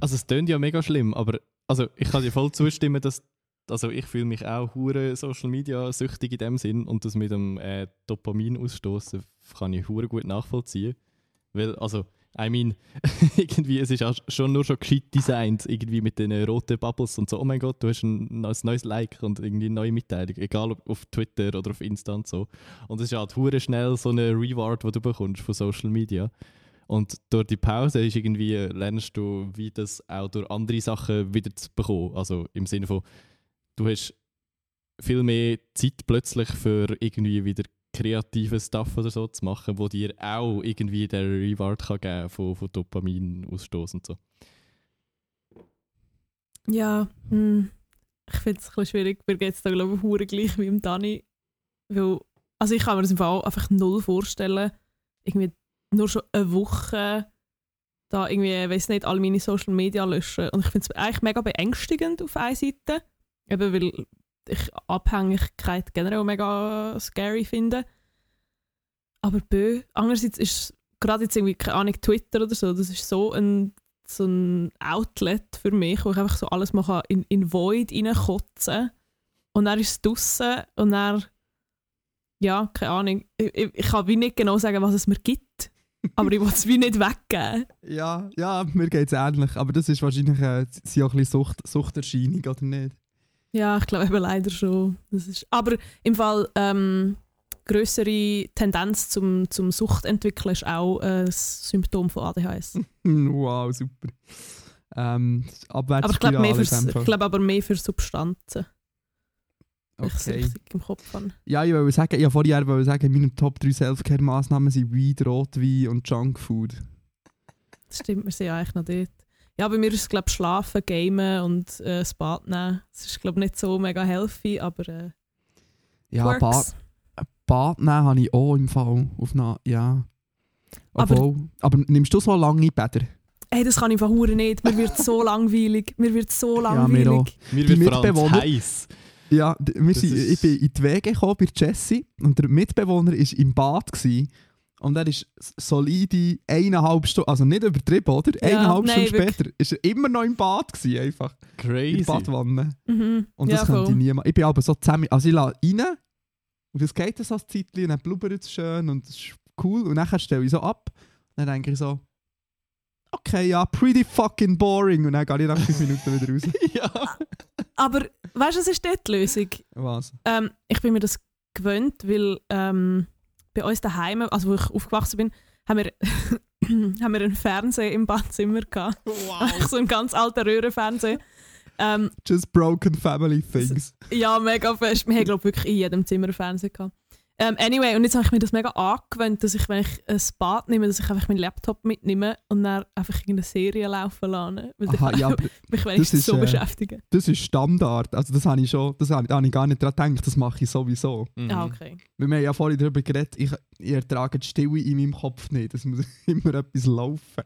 Also es klingt ja mega schlimm, aber also ich kann dir voll zustimmen, dass also ich fühle mich auch hure Social Media süchtig in dem Sinn und das mit dem äh, Dopamin ausstoßen kann ich hure gut nachvollziehen, weil also I mean, irgendwie, es ist auch schon nur schon gescheit designt, irgendwie mit den roten Bubbles und so, oh mein Gott, du hast ein neues, neues Like und irgendwie eine neue Mitteilung, egal ob auf Twitter oder auf Insta und so. Und es ist halt hure schnell so eine Reward, die du bekommst von Social Media. Und durch die Pause ist irgendwie, lernst du, wie das auch durch andere Sachen wieder zu bekommen. Also im Sinne von, du hast viel mehr Zeit plötzlich für irgendwie wieder kreativen Stuff oder so zu machen, wo dir auch irgendwie der Reward kann geben von, von Dopaminausstoß und so. Ja, hm, ich finde es ein bisschen schwierig. Mir geht es da, glaube ich, hure gleich wie im Dani. Weil, also ich kann mir das im Fall einfach null vorstellen, irgendwie nur schon eine Woche da irgendwie, weiß nicht, all meine Social Media löschen. Und ich finde es eigentlich mega beängstigend auf einer Seite. Eben weil ich Abhängigkeit generell mega scary finde. Aber bö, andererseits ist gerade jetzt irgendwie, keine Ahnung, Twitter oder so, das ist so ein, so ein Outlet für mich, wo ich einfach so alles mal in, in Void reinkotzen und dann ist es draussen und dann, ja, keine Ahnung, ich, ich, kann wie nicht genau sagen, was es mir gibt, aber ich will es wie nicht weggeben. Ja, ja, mir geht es ähnlich. Aber das ist wahrscheinlich äh, auch ein bisschen Sucht, Suchterscheinung, oder nicht? Ja, ich glaube eben leider schon. Das ist, aber im Fall ähm, größere Tendenz zum, zum Suchtentwickeln ist auch ein Symptom von ADHS. wow, super. Ähm, aber ich glaube glaube aber mehr für Substanzen. Okay. Ich im Kopf an. Ja, ich wollte sagen, ich vorher wollte sagen, meine Top 3 Selfcare-Maßnahmen sind Weed, Rotwein und Junkfood. Das stimmt, wir sind ja eigentlich noch dort. Ja, bei mir ist es glaube Schlafen, Gamen und äh, das Bad nehmen. Das ist glaube nicht so mega healthy, aber äh, Ja, Bad, Bad nehmen habe ich auch im Fall. Auf eine, ja. Obwohl, aber, aber nimmst du so lange Bäder? Ey, das kann ich verhuren nicht. Mir wird so langweilig. Mir wird so langweilig. Ja, mir, mir wird vor allem heiß. Ja, wir sind, ich bin in die Wege gekommen bei Jesse und der Mitbewohner war im Bad. Gewesen. Und er ist solide eineinhalb Stunden, also nicht übertrieben, oder? Ja, eineinhalb Stunden später ist er immer noch im Bad gewesen, einfach. Crazy. In der Badwanne. Mhm. Und das ja, könnte ich niemand. Ich bin aber so zusammen, also ich lasse rein und es geht so ein Zeitchen und dann blubbert es schön und es ist cool und dann stelle ich so ab und dann denke ich so, okay, ja, pretty fucking boring und dann gehe ich nach fünf Minuten wieder raus. ja. Aber weißt du, was ist dort die Lösung? Was? Ähm, ich bin mir das gewöhnt, weil ähm, bei uns daheim, also wo ich aufgewachsen bin, haben wir, haben wir einen Fernseher im Badzimmer gehabt. Wow. so einen ganz alten Röhrenfernseher. Ähm, Just broken family things. Ja, mega fest. Wir haben glaube wirklich in jedem Zimmer einen Fernseher gehabt. Um, ähm, anyway, und jetzt habe ich mir das mega angewöhnt, dass ich, wenn ich ein Bad nehme, dass ich einfach meinen Laptop mitnehme und dann einfach eine Serie laufen lasse. Weil Aha, ich ja, mich wenigstens so äh, beschäftigen. Das ist Standard. Also das habe ich schon, das habe, habe ich gar nicht daran gedacht, das mache ich sowieso. Mhm. Ah, okay. Wir haben ja vorhin darüber geredet, ich, ich ertrage die Stille in meinem Kopf nicht. Es muss immer etwas laufen.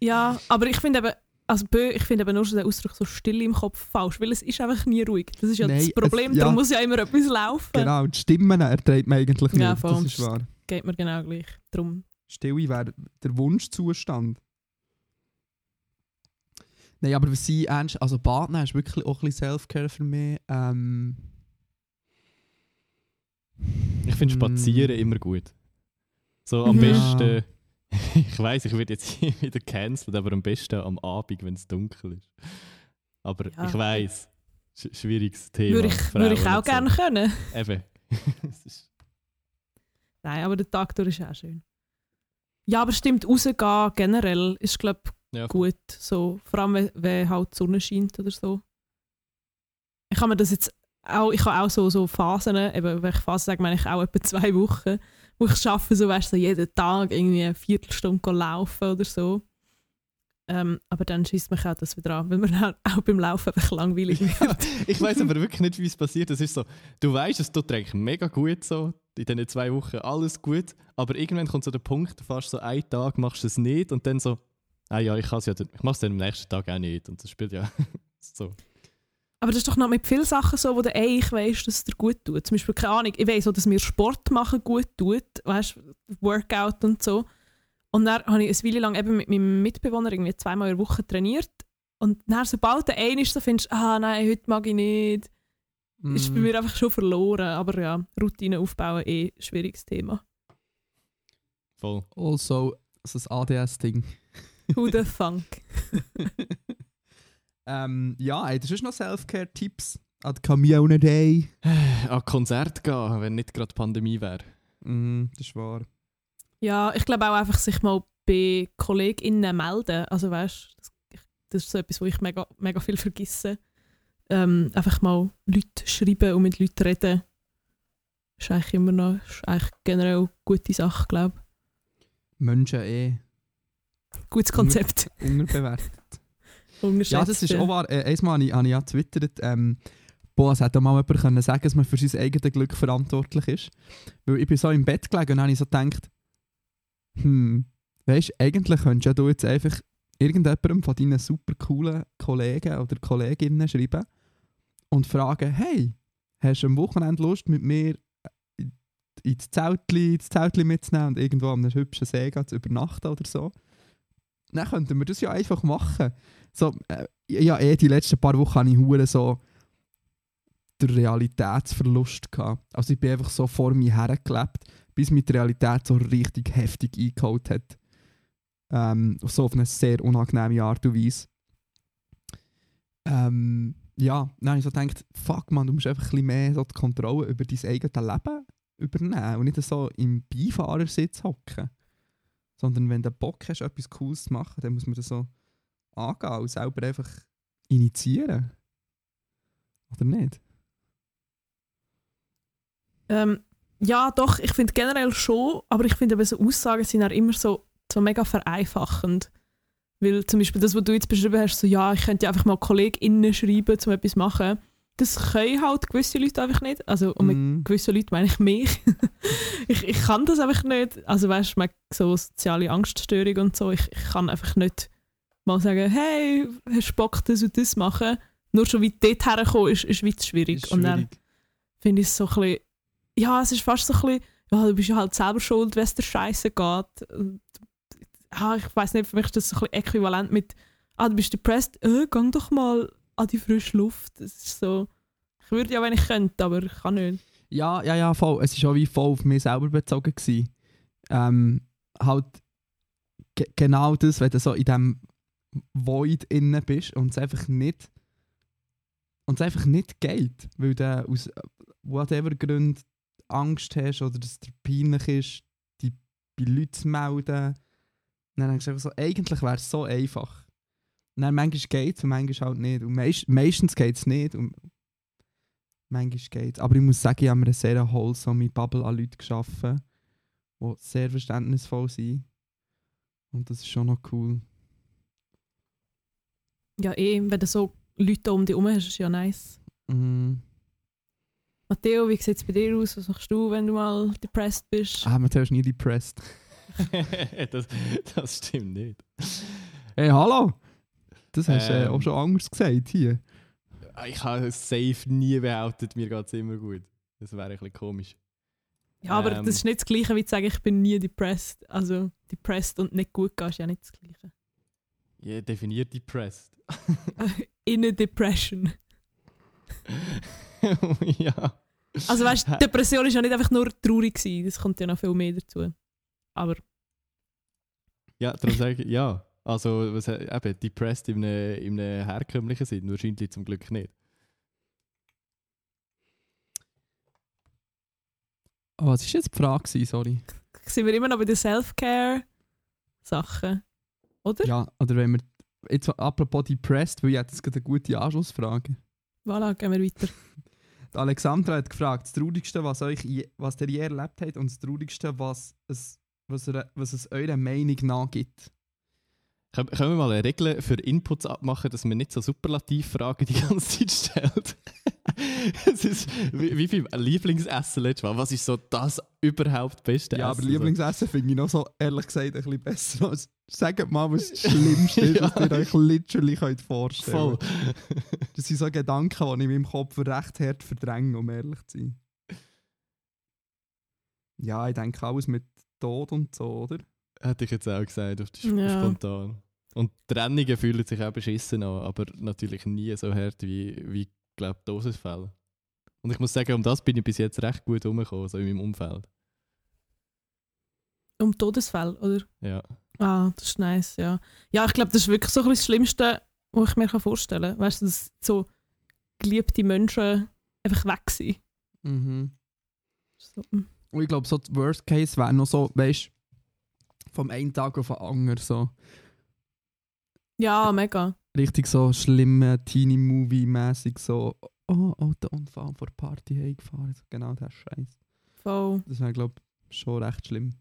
ja, aber ich finde eben, also ich finde aber nur schon den Ausdruck so still im Kopf falsch, weil es ist einfach nie ruhig. Das ist ja Nein, das Problem, es, ja. darum muss ja immer etwas laufen. Genau, die Stimmen erträgt man eigentlich nicht, ja, voll, das ist wahr. geht mir genau gleich. Drum. Stille wäre der Wunschzustand. Nein, aber was sie ernst, also Partner ist wirklich auch ein bisschen Self-Care für mich. Ähm, ich finde Spazieren mm. immer gut. So am mhm. besten ich weiß, ich werde jetzt hier wieder cancelled, aber am besten am Abend, wenn es dunkel ist. Aber ja. ich weiß, sch schwieriges Thema. Würde ich, würde ich auch gerne so. können. Eben. Nein, aber der Tag durch ist auch schön. Ja, aber stimmt, rausgehen generell ist, glaube ich, ja. gut. So, vor allem, wenn, wenn halt die Sonne scheint oder so. Ich habe mir das jetzt auch, ich habe auch so, so Phasen, eben, wenn ich Phasen sage, meine ich auch etwa zwei Wochen, wo ich arbeite, so weißt so jeden Tag irgendwie eine Viertelstunde laufen oder so. Ähm, aber dann schießt mich auch das wieder an, weil man auch beim Laufen einfach langweilig wird. Ja, ich weiß aber wirklich nicht, wie es passiert. Es ist so, du weißt, es tut eigentlich mega gut so, in diesen zwei Wochen alles gut, aber irgendwann kommt so der Punkt, du fährst so einen Tag, machst es nicht und dann so, ah ja, ich, ja, ich mache es dann am nächsten Tag auch nicht und das spielt ja so. Aber das ist doch noch mit vielen Sachen so, wo du eigentlich weißt, dass es dir gut tut. Zum Beispiel, keine Ahnung, ich weiß so, dass mir Sport machen gut tut, weißt Workout und so. Und dann habe ich eine Weile lang eben mit meinem Mitbewohner irgendwie zweimal in der Woche trainiert. Und dann, sobald der eine ist, so findest du, ah nein, heute mag ich nicht, mm. ist bei mir einfach schon verloren. Aber ja, Routine aufbauen eh ein schwieriges Thema. Voll. Also, das ADS-Ding. Who the funk? Ähm, ja, ey, das ist noch Self-Care-Tipps an die Community. Day. An Konzert gehen, wenn nicht gerade Pandemie wäre. Mhm, das ist wahr. Ja, ich glaube auch einfach sich mal bei KollegInnen melden. Also weißt das, das ist so etwas, wo ich mega, mega viel vergesse. Ähm, einfach mal Leute schreiben und mit Leuten reden. Ist eigentlich immer noch ist eigentlich generell eine gute Sache, glaube Menschen eh ich. Gutes Konzept. unterbewertet. Ja, das ist auch wahr. Äh, einmal habe ich, habe ich ja getwittert, ähm, boah, es hätte mal jemand können sagen dass man für sein eigenes Glück verantwortlich ist. Weil ich bin so im Bett gelegen und habe ich so gedacht, hm, weißt eigentlich könntest ja du jetzt einfach irgendjemandem von deinen super coolen Kollegen oder Kolleginnen schreiben und fragen, hey, hast du am Wochenende Lust mit mir in- ins Zeltli, ins Zeltli mitzunehmen und irgendwo an einem hübschen See zu übernachten oder so? Dann könnten wir das ja einfach machen. So, äh, ja, eh die letzten paar Wochen hatte ich hure so den Realitätsverlust gehabt. Also ich bin einfach so vor mir hergelebt, bis mich die Realität so richtig heftig eingeholt hat. Ähm, so auf eine sehr unangenehme Art und Weise. Ähm, ja, dann habe ich so gedacht, fuck man, du musst einfach ein bisschen mehr so die Kontrolle über dein eigenes Leben übernehmen und nicht so im Beifahrersitz hocken. Sondern wenn du Bock hast, etwas Cooles zu machen, dann muss man das so angehen und selber einfach initiieren. Oder nicht? Ähm, ja, doch, ich finde generell schon, aber ich finde eben so Aussagen sind auch immer so, so mega vereinfachend. Weil zum Beispiel das, was du jetzt beschrieben hast, so ja, ich könnte ja einfach mal KollegInnen schreiben, um etwas zu machen. Das können halt gewisse Leute einfach nicht. Also und mit Mm. gewissen Leuten meine ich mich. ich, ich kann das einfach nicht. Also weißt du, so soziale Angststörung und so, ich, ich kann einfach nicht mal sagen, hey, hast du Bock, das und das machen? Nur schon wie dort herkommen, ist, ist weit schwierig. Ist Und dann schwierig. finde ich es so ein bisschen, ja, es ist fast so ein bisschen, ja, du bist ja halt selber schuld, wenn es dir scheiße geht. Und, Ja, ich weiß nicht, für mich ist das so ein bisschen äquivalent mit, ah, du bist depressed, äh, geh doch mal an die frische Luft. Das ist so, ich würde ja, wenn ich könnte, aber ich kann nicht. Ja, ja, ja, voll. Es war auch wie voll auf mich selber bezogen. Gewesen. Ähm, halt ge genau das, wenn du so in diesem Void innen bist und es einfach nicht und es einfach nicht geht, weil du aus whatever Grund Angst hast oder dass es dir peinlich ist, die bei Leuten zu melden. Und dann denkst du einfach so, eigentlich wäre es so einfach. Und dann manchmal geht es und manchmal halt nicht. Und meist, meistens geht es nicht. Und manchmal geht Aber ich muss sagen, ich habe mir eine sehr wholesome Bubble an Leuten geschaffen, die sehr verständnisvoll sind. Und das ist schon noch cool. Ja, eh, wenn du so Leute um dich herum hast, ist ja nice. Mhm. Matteo, wie sieht es bei dir aus? Was machst du, wenn du mal depressed bist? Ah, man ist nie depressed. das, das stimmt nicht. Hey, hallo! Das hast du äh, Ähm. auch schon anders gesagt hier. Ich habe safe nie behauptet, mir geht es immer gut. Das wäre ein bisschen komisch. Ja, aber Ähm. das ist nicht das Gleiche, wie zu sagen, ich bin nie depressed. Also, depressed und nicht gut gehen ist ja nicht das Gleiche. Ja, definiert depressed. In a depression. ja. Also, weißt du, Depression ist ja nicht einfach nur traurig gewesen, das kommt ja noch viel mehr dazu. Aber Ja, darum sage ich, ja. Also, was, he- eben, depressed in einem, in einem herkömmlichen Sinn, wahrscheinlich zum Glück nicht. Oh, was war jetzt die Frage? Sorry. sind wir immer noch bei den Self-Care-Sachen. Oder? Ja, oder wenn wir. Jetzt apropos depressed, weil ich jetzt gerade eine gute Anschlussfrage. Voilà, gehen wir weiter. Die Alexandra hat gefragt, das Traurigste, was, euch je, was ihr je erlebt habt und das Traurigste, was es, was, er, was es eurer Meinung nach gibt. Können, können wir mal eine Regel für Inputs abmachen, dass man nicht so Superlativfragen die ganze Zeit stellt? Es ist wie, wie beim Lieblingsessen letztes Mal. Was ist so das überhaupt beste Ja, aber Essen? Lieblingsessen finde ich noch so, ehrlich gesagt, ein bisschen besser als... Sagt mal, was das Schlimmste ist, was ihr euch literally könnt vorstellen Voll. Das sind so Gedanken, die ich in meinem Kopf recht hart verdränge, um ehrlich zu sein. Ja, ich denke alles mit Tod und so, oder? Hätte ich jetzt auch gesagt, auf die Sp Ja. spontan. Und Trennungen fühlen sich auch beschissen an, aber natürlich nie so hart wie, wie glaube Dosisfälle. Und ich muss sagen, um das bin ich bis jetzt recht gut herumgekommen, so in meinem Umfeld. Um Todesfälle, oder? Ja. Ah, das ist nice, ja. Ja, ich glaube, das ist wirklich so ein das Schlimmste, was ich mir vorstellen kann. Weißt du, dass so geliebte Menschen einfach weg sind. Mhm. So, mm. Und ich glaube, so der Worst Case wäre noch so, weißt Vom einen Tag auf den anderen so. Ja, mega. Richtig so schlimme Teenie-Movie-mäßig so oh, Autounfall vor der Party heimgefahren. So, genau der Scheiß. Voll. Das wäre, glaube ich, schon recht schlimm.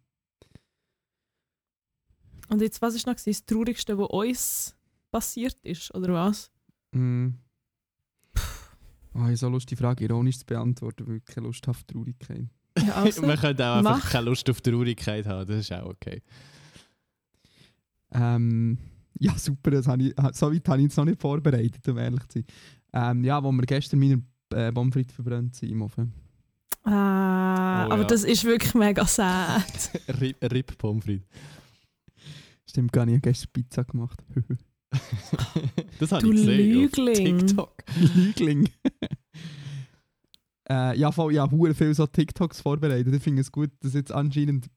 Und jetzt, was ist noch das Traurigste, was uns passiert ist, oder was? Mm. Oh, ich habe so Lust, die Frage ironisch zu beantworten, weil ich keine Lust habe auf Traurigkeit. Ja, also, Man könnte auch einfach mach. keine Lust auf Traurigkeit haben, das ist auch okay. Ähm, ja, super, das habe ich, so weit habe ich jetzt noch nicht vorbereitet, um ehrlich zu sein. Ähm, ja, wo wir gestern meine äh, Pommes frites verbrannt sind im Ofen. ah, Oh, aber ja. das ist wirklich mega sad. Rip, Rip Pommes frites. Stimmt gar nicht, ich habe gestern Pizza gemacht. das habe Du ich gesehen auf Lügling. TikTok. Lügling. äh, ja, voll, ja, hure viel so TikToks vorbereitet. Ich finde es gut, dass jetzt anscheinend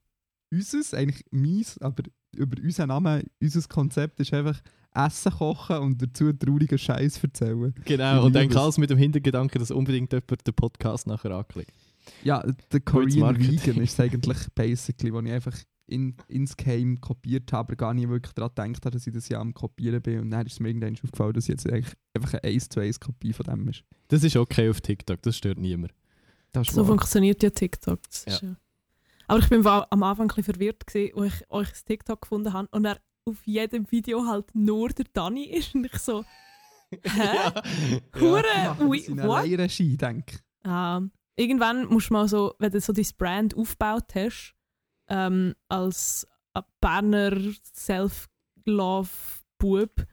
unseres, eigentlich meins, aber über unseren Namen, unser Konzept ist einfach Essen kochen und dazu traurigen Scheiß erzählen. Genau, und dann es. alles mit dem Hintergedanken, dass unbedingt jemand den Podcast nachher anklickt. Ja, der Korean. Vegan ist eigentlich basically, wo ich einfach in, ins Game kopiert habe, aber gar nicht wirklich daran gedacht habe, dass ich das ja am Kopieren bin. Und dann ist mir irgendwann aufgefallen, dass jetzt eigentlich einfach eine 1 zu 1 Kopie von dem ist. Das ist okay auf TikTok, das stört niemand. Das ist so wahr. funktioniert ja TikTok. Das Ja. ist ja. Aber ich bin wa- am Anfang ein bisschen verwirrt, gewesen, als ich euch das TikTok gefunden habe und er auf jedem Video halt nur der Dani ist. Und ich so, hä? Hure, machen ui, das in what? Regie. Ah, irgendwann musst du mal so, wenn du so dein Brand aufgebaut hast, ähm, als Berner Self-Love-Bub,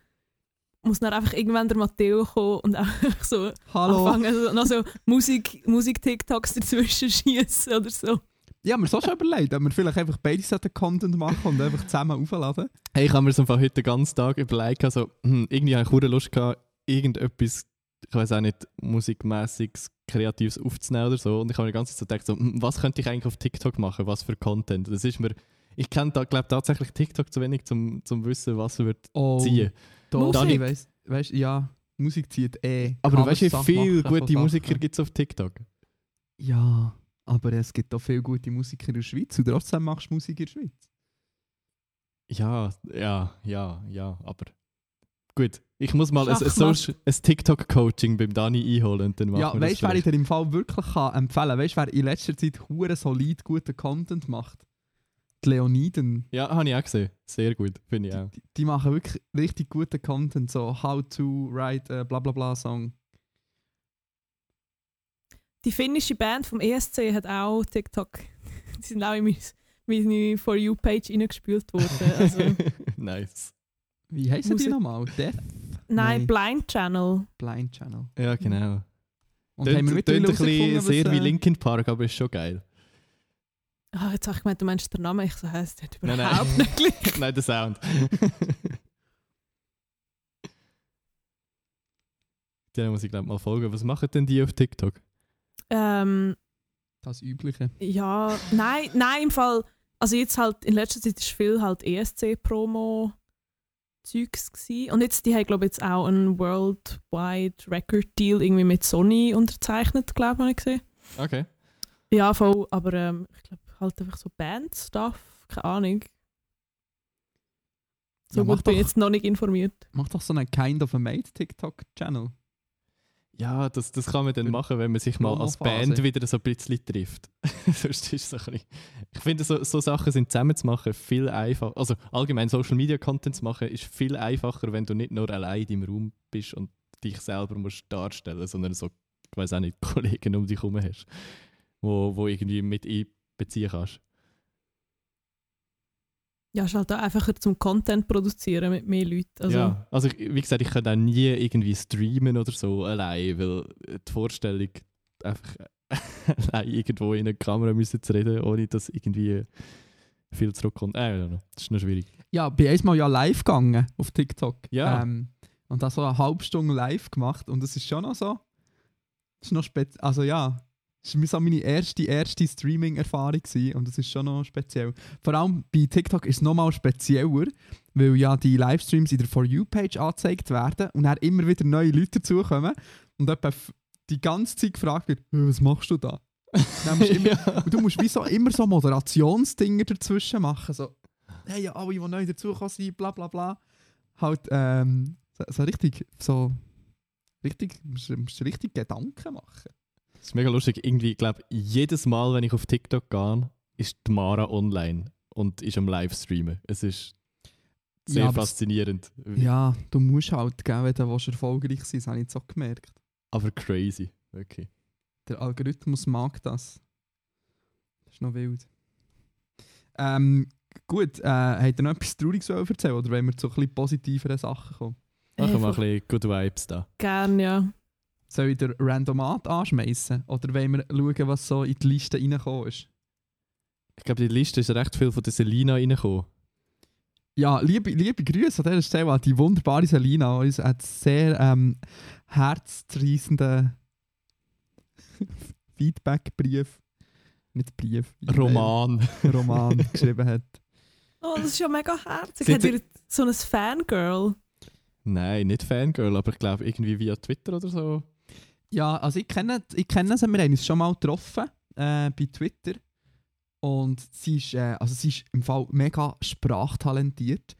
muss dann einfach irgendwann der Matteo kommen und einfach so Hallo. anfangen, so, noch so Musik- Musik-TikToks dazwischen schießen oder so. Ja, mir so schon überlegt, ob wir vielleicht einfach beide sollten Content machen und einfach zusammen aufladen. Hey, ich habe mir so im Fall heute den ganzen Tag überlegt, also, hm, irgendwie habe ich hure Lust gehabt, irgendetwas, ich weiß auch nicht, musikmäßiges, Kreatives aufzunehmen oder so. Und ich habe mir die ganze Zeit gedacht, so, hm, was könnte ich eigentlich auf TikTok machen, was für Content? Das ist mir, ich kenne da, glaube tatsächlich TikTok zu wenig, um zum wissen, was wird Oh, ziehen. Doch, Musik. ich weiss, weißt, ja, Musik zieht eh. Aber du weißt, wie viele gute. Musiker gibt es auf TikTok? Ja, aber es gibt auch viele gute Musiker in der Schweiz und trotzdem machst du Musik in der Schweiz. Ja, ja, ja, ja, aber gut. Ich muss mal ein, ein, ein TikTok-Coaching beim Dani einholen und dann machen Ja, weißt du, wer ich dir im Fall wirklich kann empfehlen kann? Weißt du, wer in letzter Zeit hure solid guten Content macht? Die Leoniden. Ja, habe ich auch gesehen. Sehr gut, finde ich auch. Die, die machen wirklich richtig guten Content, so How to Write a bla bla bla Song. Die finnische Band vom ESC hat auch TikTok. Die sind auch in meine, meine For You-Page reingespült worden. Also, nice. Wie heißen die nochmal? Death nein, Nein. Blind Channel. Blind Channel. Ja, genau. Und Tönt, haben wir tönt ein bisschen sehr wie äh, Linkin Park, aber ist schon geil. Ah, jetzt habe ich gemeint, du meinst den Namen. Ich so, hä, das hat Nein, überhaupt nein. nicht gleich. Nein, der Sound. Den muss ich glaube mal folgen. Was machen denn die auf TikTok? Ähm, Das Übliche. ja, nein, nein, im Fall. Also jetzt halt, in letzter Zeit ist viel halt ESC-Promo. Zeugs gsi und jetzt die haben glaube jetzt auch einen Worldwide Record Deal irgendwie mit Sony unterzeichnet glaube habe ich gesehen Okay. ja voll aber ähm, ich glaube halt einfach so Band-Stuff keine Ahnung so Ja, gut bin ich jetzt noch nicht informiert Mach doch so einen Kind of a Mate TikTok-Channel. Ja, das, das kann man dann machen, wenn man sich mal als. Band wieder so ein bisschen trifft. Sonst ist so ein bisschen ich finde, so, so Sachen sind zusammen zu machen viel einfacher. Also allgemein Social Media Content zu machen ist viel einfacher, wenn du nicht nur allein in deinem Raum bist und dich selber musst darstellen, sondern so, ich weiß auch nicht, Kollegen um dich herum hast, wo, wo irgendwie mit einbeziehen kannst. Ja ist halt auch einfacher zum Content produzieren mit mehr Leuten also ja, also ich, wie gesagt, ich könnte auch nie irgendwie streamen oder so allein, weil die Vorstellung einfach allein irgendwo in eine Kamera müssen zu reden, ohne dass irgendwie viel zurückkommt. Äh. Das ist noch schwierig. Ja, bin einmal ja live gegangen auf TikTok. Ja. Ähm, und da so eine halbe Stunde live gemacht und es ist schon noch so. Das ist noch speziell. Also ja, das war so meine erste, erste Streaming-Erfahrung und das ist schon noch speziell. Vor allem bei TikTok ist es nochmal spezieller, weil ja die Livestreams in der For You-Page angezeigt werden und dann immer wieder neue Leute dazukommen und etwa die ganze Zeit gefragt wird, «Äh, was machst du da? Musst du immer, ja. und du musst wie so immer so Moderationsdinger dazwischen machen. So, hey, ja, alle, die neu dazugekommen sind, bla bla bla. Halt, ähm, so, so richtig, so, richtig, musst, musst du richtig Gedanken machen. Das ist mega lustig. Irgendwie, ich glaube, jedes Mal, wenn ich auf TikTok gehe, ist die Mara online und ist am Livestreamen. Es ist sehr Ja, aber es- faszinierend. Ja, du musst halt, gell, wenn du erfolgreich sein das habe ich jetzt auch gemerkt. Aber crazy. Wirklich. Der Algorithmus mag das. Das ist noch wild. Ähm, gut, äh, habt ihr noch etwas Trauriges erzählen oder wollen wir zu ein bisschen positiveren Sachen kommen? Machen wir ein bisschen Good Vibes da. Gern, ja. Soll ich den Randomat anschmeißen Oder wollen wir schauen, was so in die Liste reingekommen ist? Ich glaube, in die Liste ist recht viel von der Selina reingekommen. Ja, liebe, liebe Grüße an dieser Stelle an die wunderbare Selina. Uns hat sehr ähm, herzzerreißenden Feedbackbrief, nicht Brief, Roman. Roman geschrieben hat. Oh, das ist ja mega herzig. Sie Hat hat- ihr so ein Fangirl? Nein, nicht Fangirl, aber ich glaube irgendwie via Twitter oder so. Ja, also ich kenne, ich kenne sie, wir haben uns schon mal getroffen äh, bei Twitter. Und sie ist, äh, also sie ist im Fall mega sprachtalentiert.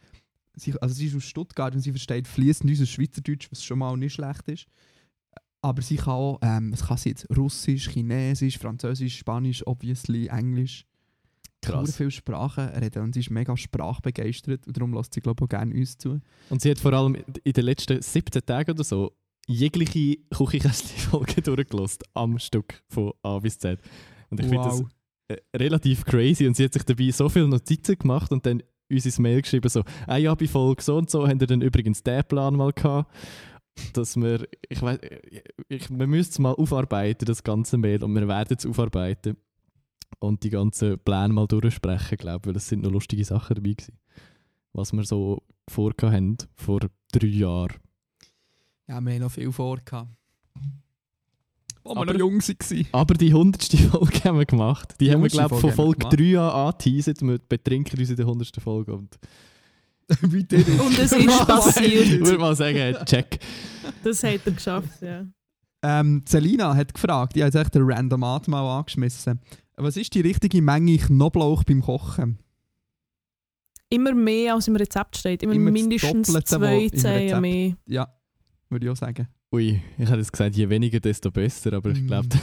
Sie, also sie ist aus Stuttgart und sie versteht fließend unser Schweizerdeutsch, was schon mal nicht schlecht ist. Aber sie kann auch, ähm, was kann sie jetzt? Russisch, Chinesisch, Französisch, Spanisch, obviously, Englisch. Krass. viele Sprachen reden und sie ist mega sprachbegeistert und darum lässt sie, glaube ich, auch gerne uns zu. Und sie hat vor allem in den letzten 17 Tagen oder so jegliche Küchenkästchen-Folge durchgelost am Stück von A bis Z. Und ich finde das äh, relativ crazy und sie hat sich dabei so viele Notizen gemacht und dann uns ins Mail geschrieben so, ah ja, bei Folge so und so haben wir dann übrigens den Plan mal gehabt, dass wir, ich weiß, ich, wir müssen es mal aufarbeiten, das ganze Mail und wir werden es aufarbeiten und die ganzen Pläne mal durchsprechen, glaube ich, weil es sind noch lustige Sachen dabei gewesen, was wir so vorgehabt haben vor drei Jahren. Ja, wir haben noch viel vor. gehabt. Wo wir Aber- noch jung waren. Aber die hundertste Folge haben wir gemacht. Die, Die haben wir, glaube ich, von Folge haben wir Folge 3 an angeteasert. Wir betrinken uns in der hundertsten Folge. Und. Und es ist ich passiert. würde mal sagen, check. Das hat er geschafft, ja. Ähm, Selina hat gefragt, ich habe jetzt echt den Randomat mal angeschmissen. Was ist die richtige Menge Knoblauch beim Kochen? Immer mehr als im Rezept steht. Immer, Immer mindestens zwei Zehen mehr. Ja, würde ich auch sagen. Ui, ich hätte jetzt gesagt, je weniger, desto besser. Aber ich Mm. glaube,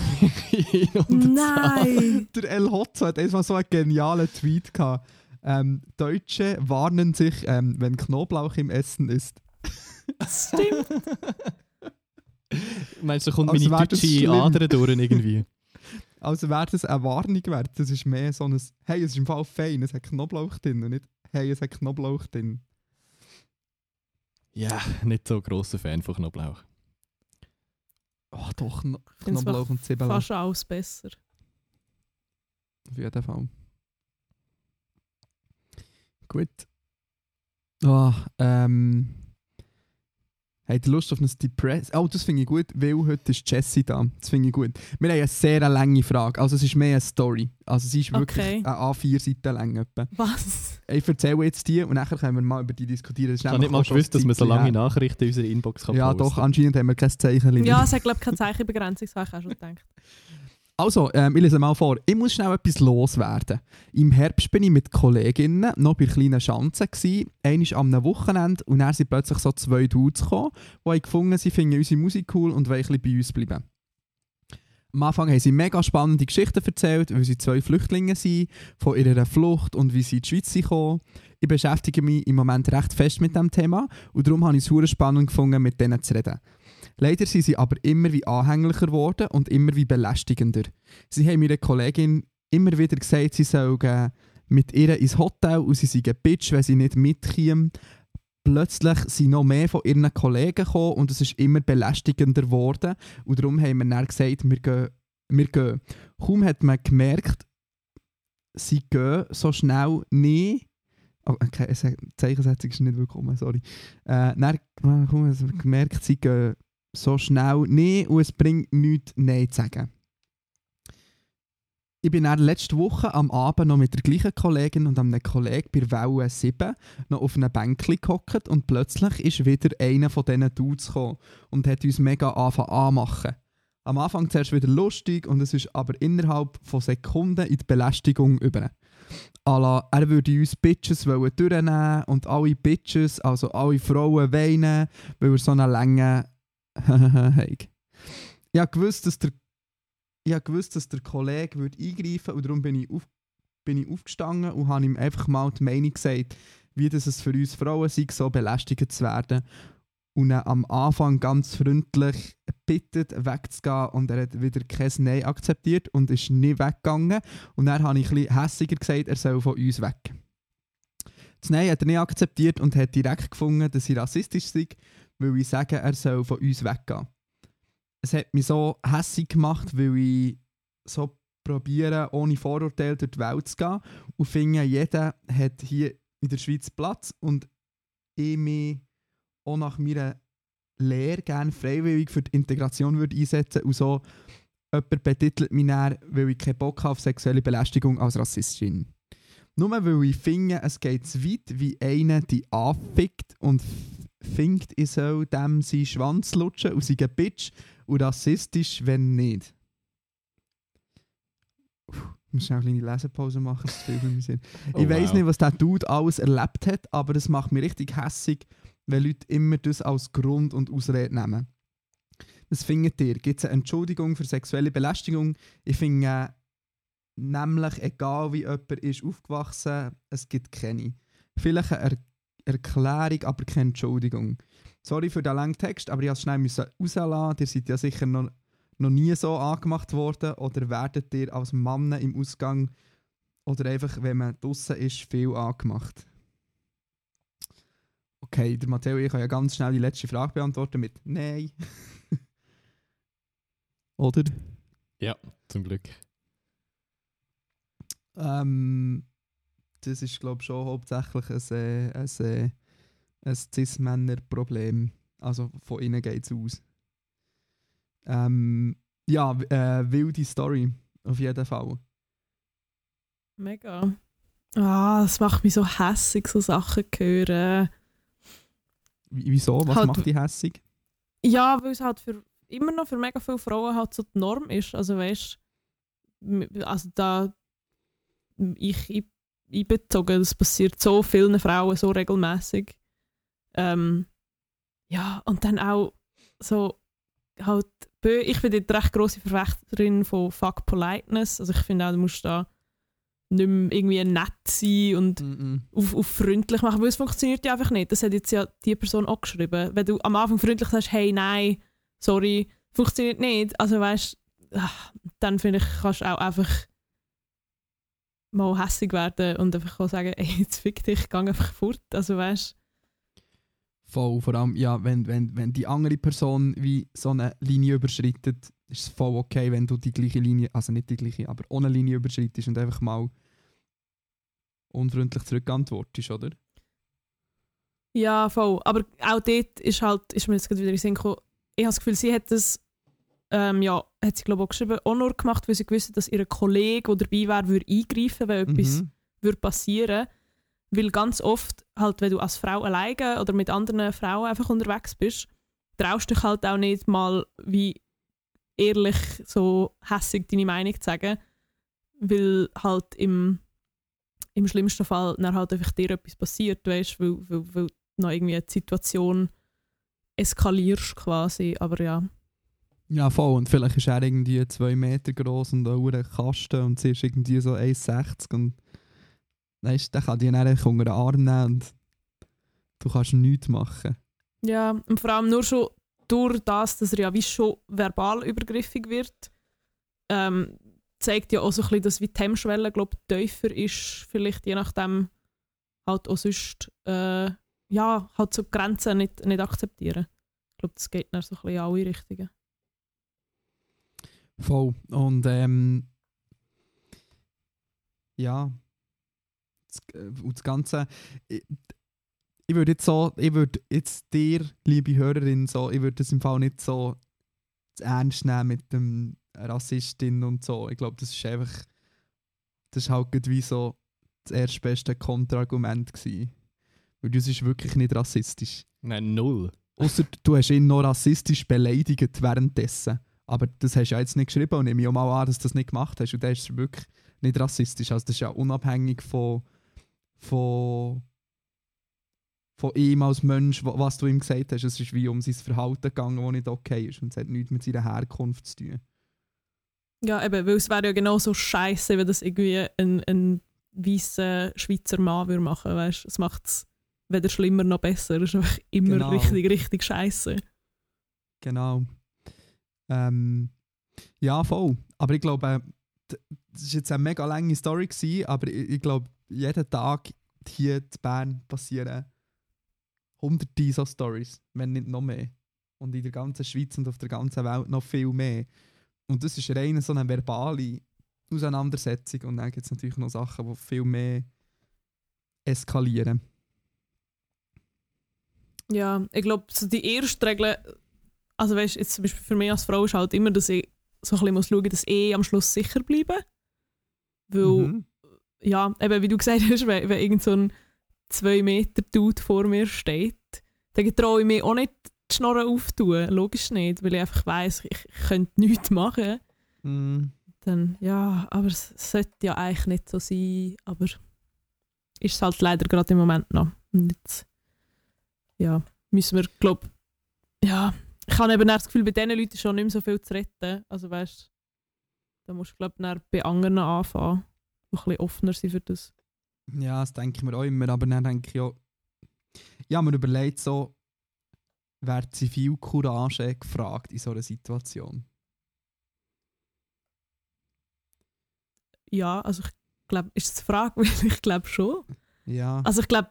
Zahl. Nein! Der El Hotzo hat einmal so einen genialen Tweet gehabt. Ähm, Deutsche warnen sich, ähm, wenn Knoblauch im Essen ist. Stimmt. Meinst du, da kommt Also meine deutsche. Ader durch irgendwie? Also wäre das eine Warnung wert. Das ist mehr so ein, hey, es ist im Fall fein, es hat Knoblauch drin und nicht, hey, es hat Knoblauch drin. Ja, nicht so grosser Fan von Knoblauch. Ach doch, find's Knoblauch und Zwiebeln. Fast alles besser. Auf jeden Fall. Gut. Ah, ähm. Habt ihr Lust auf ein Depress? Oh, das finde ich gut, weil heute ist Jessie da. Das finde ich gut. Wir haben eine sehr lange Frage. Also, es ist mehr eine Story. Also, sie ist wirklich Okay. eine A4-Seite lang. Etwa. Was? Ich erzähle jetzt die und nachher können wir mal über die diskutieren. Ich habe nicht mal gewusst, dass ein man so lange. Nachrichten in unserer Inbox kann Ja, posten. doch, anscheinend haben wir kein Zeichen. Ja, es hat, glaube ich, keine Zeichenbegrenzung, das habe ich auch schon gedacht. Also, ähm, ich lese mal vor. Ich muss schnell etwas loswerden. Im Herbst bin ich mit Kolleginnen noch bei kleinen Schanzen. gsi. Einmal am Wochenende und dann sind plötzlich so zwei Dudes gekommen, die haben gefunden, sie finden unsere Musik cool und wollen ein bisschen bei uns bleiben. Am Anfang haben sie mega spannende Geschichten erzählt, weil sie zwei Flüchtlinge sind, von ihrer Flucht und wie sie in die Schweiz gekommen. Ich beschäftige mich im Moment recht fest mit dem Thema und darum habe ich es spannend gefunden, mit denen zu reden. Leider sind sie aber immer wie anhänglicher geworden und immer wie belästigender. Sie haben meiner Kollegin immer wieder gesagt, sie soll äh, mit ihr ins Hotel und sie seien Bitch, wenn sie nicht mitkämen. Plötzlich sind noch mehr von ihren Kollegen gekommen und es ist immer belästigender geworden. Und darum haben wir dann gesagt, wir gehen. Wir gehen. Kaum hat man gemerkt, sie gehen so schnell nicht. Oh, okay, die Zeichensetzung ist nicht willkommen, sorry. Äh, dann kaum hat man gemerkt, sie gehen so schnell nicht und es bringt nichts, Nein zu sagen. Ich bin dann letzte Woche am Abend noch mit der gleichen Kollegin und einem Kollegen bei Welle 7 noch auf einem Bänkchen gehockt und plötzlich ist wieder einer von diesen Dudes gekommen und hat uns mega angefangen anmachen. Am Anfang zuerst wieder lustig und es ist aber innerhalb von Sekunden in die Belästigung über. à la, er würde uns Bitches durchnehmen und alle Bitches, also alle Frauen weinen, weil er so eine Länge hat. Ich habe gewusst, dass der, ich gewusst, dass der Kollege würde eingreifen und darum bin ich, auf, bin ich aufgestanden und habe ihm einfach mal die Meinung gesagt, wie das es für uns Frauen sei, so belästigt zu werden. Und dann am Anfang ganz freundlich bittet, wegzugehen und er hat wieder kein Nein akzeptiert und ist nicht weggegangen. Und dann habe ich bisschen hässiger gesagt, er soll von uns weg. Das Nein hat er nicht akzeptiert und hat direkt gefunden, dass ich rassistisch sei, weil ich sage, er soll von uns weggehen. Es hat mich so hässig gemacht, weil ich so probiere, ohne Vorurteile durch die Welt zu gehen und finde, jeder hat hier in der Schweiz Platz und ich mich auch nach meiner Lehre gerne freiwillig für die Integration würde einsetzen und so jemand betitelt mich dann, weil ich keinen Bock habe auf sexuelle Belästigung als Rassistin. Nur weil ich finde, es geht zu weit, wie einer die anfickt und findet, ich soll dem seinen Schwanz lutschen und sei ein Bitch und rassistisch, wenn nicht. Ich muss schnell eine kleine Lesepause machen, das viel für Sinn. Oh, ich weiß wow. nicht, was der Dude alles erlebt hat, aber das macht mich richtig hässig, wenn Leute immer das als Grund und Ausrede nehmen. Was findet ihr? Gibt es eine Entschuldigung für sexuelle Belästigung? Ich finde äh, nämlich, egal wie jemand ist aufgewachsen, es gibt keine. Vielleicht eine er Erklärung, aber keine Entschuldigung. Sorry für den langen Text, aber ich musste es schnell müssen rauslassen. Ihr seid ja sicher noch, noch nie so angemacht worden oder werdet ihr als Mann im Ausgang oder einfach, wenn man draußen ist, viel angemacht. Okay, der Matteo, ich kann ja ganz schnell die letzte Frage beantworten mit Nein. oder? Ja, zum Glück. Ähm, das ist, glaube ich, schon hauptsächlich ein, äh, ein, äh, ein Cis-Männer-Problem. Also von innen geht es aus. Ähm, ja, äh, wilde Story, auf jeden Fall. Mega. Ah, das macht mich so hässig, so Sachen zu hören. Wie- Wieso? Was Halt- macht dich hässig? Ja, weil es halt für, immer noch für mega viele Frauen halt so die Norm ist. Also weißt also da ich, ich einbezogen, das passiert so vielen Frauen so regelmäßig. Ähm, ja, und dann auch so halt, ich bin dort recht grosse Verfechterin von Fuck Politeness. Also ich finde auch, du musst da nicht mehr irgendwie nett sein und Mm-mm. auf, auf freundlich machen, weil es funktioniert ja einfach nicht. Das hat jetzt ja die Person auch geschrieben. Wenn du am Anfang freundlich sagst, hey, nein, sorry, funktioniert nicht, also weißt dann finde ich, kannst du auch einfach mal hässig werden und einfach auch sagen, ey, jetzt fick dich, geh einfach fort. Also weißt Voll, vor allem, ja, wenn, wenn, wenn die andere Person wie so eine Linie überschreitet, ist es voll okay, wenn du die gleiche Linie, also nicht die gleiche, aber ohne Linie überschreitest und einfach mal unfreundlich zurückantwortest, oder? Ja, voll. Aber auch dort ist halt, ist mir jetzt gerade wieder in Sinn gekommen, ich habe das Gefühl, sie hat das, ähm, ja, hat sie glaube ich auch geschrieben, auch nur gemacht, weil sie gewusst dass ihr Kollege, der dabei wäre, würde eingreifen, wenn etwas Mhm. würde passieren. Weil ganz oft, halt, wenn du als Frau alleine oder mit anderen Frauen einfach unterwegs bist, traust dich halt auch nicht mal wie ehrlich so hässig deine Meinung zu sagen, weil halt im, im schlimmsten Fall dann halt einfach dir etwas passiert, weißt, weil, weil, weil du noch irgendwie die Situation eskalierst quasi, aber ja. Ja, voll. Und vielleicht ist er irgendwie zwei Meter groß und auch ein Kasten und sie ist irgendwie so 1,60 und weißt, der kann dich dann einfach unter den Arm nehmen und du kannst nichts machen. Ja, und vor allem nur schon durch das, dass er ja wie schon verbal übergriffig wird, ähm, zeigt ja auch so ein bisschen, dass wie die Hemmschwelle glaub, tiefer ist, vielleicht je nachdem halt auch sonst äh, ja, halt so Grenzen nicht, nicht akzeptieren. Ich glaube, das geht dann so ein bisschen in alle Richtungen. Voll. Und ähm, ja, das, äh, und das Ganze. Ich, ich würde jetzt so, ich würde jetzt dir, liebe Hörerin, so, ich würde das im Fall nicht so ernst nehmen mit dem Rassistin und so. Ich glaube, das ist einfach, das ist halt wie so das erstbeste Kontraargument gewesen. Weil das ist wirklich nicht rassistisch. Nein, null. Außer du hast ihn noch rassistisch beleidigt währenddessen. Aber das hast du ja jetzt nicht geschrieben und nehme ich auch mal an, dass du das nicht gemacht hast. Und das ist wirklich nicht rassistisch. Also das ist ja unabhängig von, von, von ihm als Mensch, wa- was du ihm gesagt hast. Es ist wie um sein Verhalten gegangen, das nicht okay ist. Und es hat nichts mit seiner Herkunft zu tun. Ja, eben, weil es wäre ja genauso scheiße, wenn das irgendwie ein, ein weißer Schweizer Mann würde machen weißt? Es macht es weder schlimmer noch besser. Es ist einfach immer Genau. richtig, richtig scheiße. Genau. Ähm, ja, voll. Aber ich glaube, d- das war jetzt eine mega lange Story, gewesen, aber ich, ich glaube, jeden Tag hier in Bern passieren hunderte so Stories, wenn nicht noch mehr. Und in der ganzen Schweiz und auf der ganzen Welt noch viel mehr. Und das ist rein so eine verbale Auseinandersetzung. Und dann gibt es natürlich noch Sachen, die viel mehr eskalieren. Ja, ich glaube, so die erste Regel, also weißt jetzt zum Beispiel für mich als Frau ist halt immer, dass ich so ein bisschen muss schauen, dass ich am Schluss sicher bleibe. Weil, Mhm. Ja, eben wie du gesagt hast, wenn, wenn irgend so ein 2 Meter Dude vor mir steht, dann traue ich mich auch nicht die Schnorren aufzutun. Logisch nicht, weil ich einfach weiss, ich, ich könnte nichts machen. Mhm. Dann, ja, aber es sollte ja eigentlich nicht so sein. Aber ist es halt leider gerade im Moment noch. Und jetzt, ja, müssen wir, glaube ja, ich habe eben das Gefühl, bei diesen Leuten ist schon nicht mehr so viel zu retten. Also weißt da musst du, glaube ich, bei anderen anfangen, ein bisschen offener sind für das. Ja, das denke ich mir auch immer, aber dann denke ich auch, ja, man überlegt so, wer Zivilcourage gefragt in so einer Situation. Ja, also ich glaube, ist es eine Frage, weil ich glaube schon. Ja, Also ich glaube,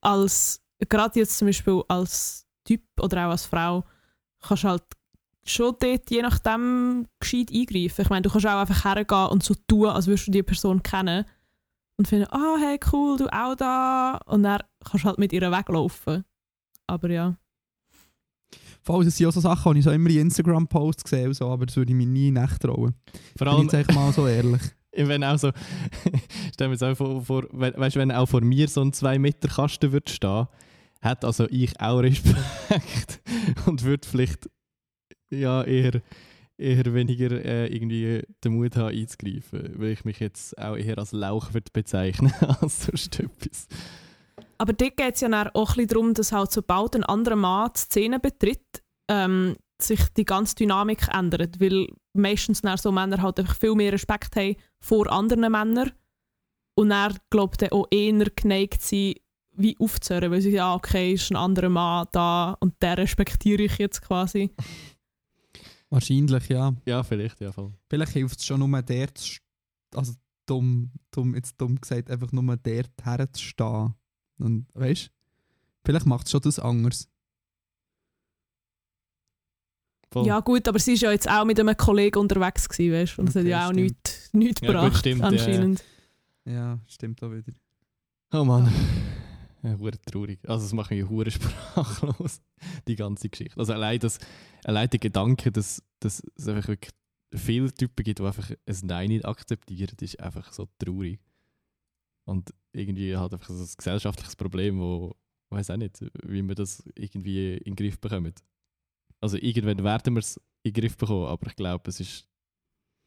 als gerade jetzt zum Beispiel als Typ oder auch als Frau kannst du halt schon dort je nachdem gescheit eingreifen. Ich meine, du kannst auch einfach hergehen und so tun, als würdest du die Person kennen und finden, ah, hey, cool, du auch da. Und dann kannst du halt mit ihr weglaufen. Aber ja. vor allem, das sind auch so Sachen, die ich so immer in Instagram-Posts sehe, und so, aber das würde ich mir nie nachtrauen. Vor Bin ich allem, jetzt einfach mal so ehrlich. wenn auch so, stell mir jetzt auch vor, vor we- weißt, wenn auch vor mir so ein 2 Meter Kasten würde stehen, hat also ich auch Respekt und würde vielleicht ja eher, eher weniger äh, irgendwie den Mut haben einzugreifen, weil ich mich jetzt auch eher als Lauch würde bezeichnen als sonst etwas. Aber dort geht es ja auch darum, dass halt sobald ein anderer Mann die Szene betritt, ähm, sich die ganze Dynamik ändert. Weil meistens so Männer halt einfach viel mehr Respekt haben vor anderen Männern und glaube ich, auch eher geneigt sind, wie aufzuhören, weil sie ja, okay, ist ein anderer Mann da und den respektiere ich jetzt quasi. Wahrscheinlich, ja. Ja, vielleicht, ja voll. Vielleicht hilft es schon nur der zu also dumm, dumm, jetzt dumm gesagt, einfach nur der herzustehen. Und weißt vielleicht macht es schon das anders. voll. Ja gut, aber sie ist ja jetzt auch mit einem Kollegen unterwegs gewesen, weißt? und es hat Okay, ja auch stimmt. nichts nicht Ja, gut, gebracht, stimmt, ja, ja. anscheinend. Ja, stimmt auch wieder. Oh Mann. Ja, traurig. Also es macht mich hure sprachlos, die ganze Geschichte. Also allein, das, allein der Gedanke, dass, dass es einfach wirklich viele Typen gibt, die einfach ein Nein nicht akzeptieren, ist einfach so traurig. Und irgendwie hat einfach so ein gesellschaftliches Problem, wo ich weiß auch nicht, wie wir das irgendwie in den Griff bekommen. Also irgendwann werden wir es in den Griff bekommen, aber ich glaube, es ist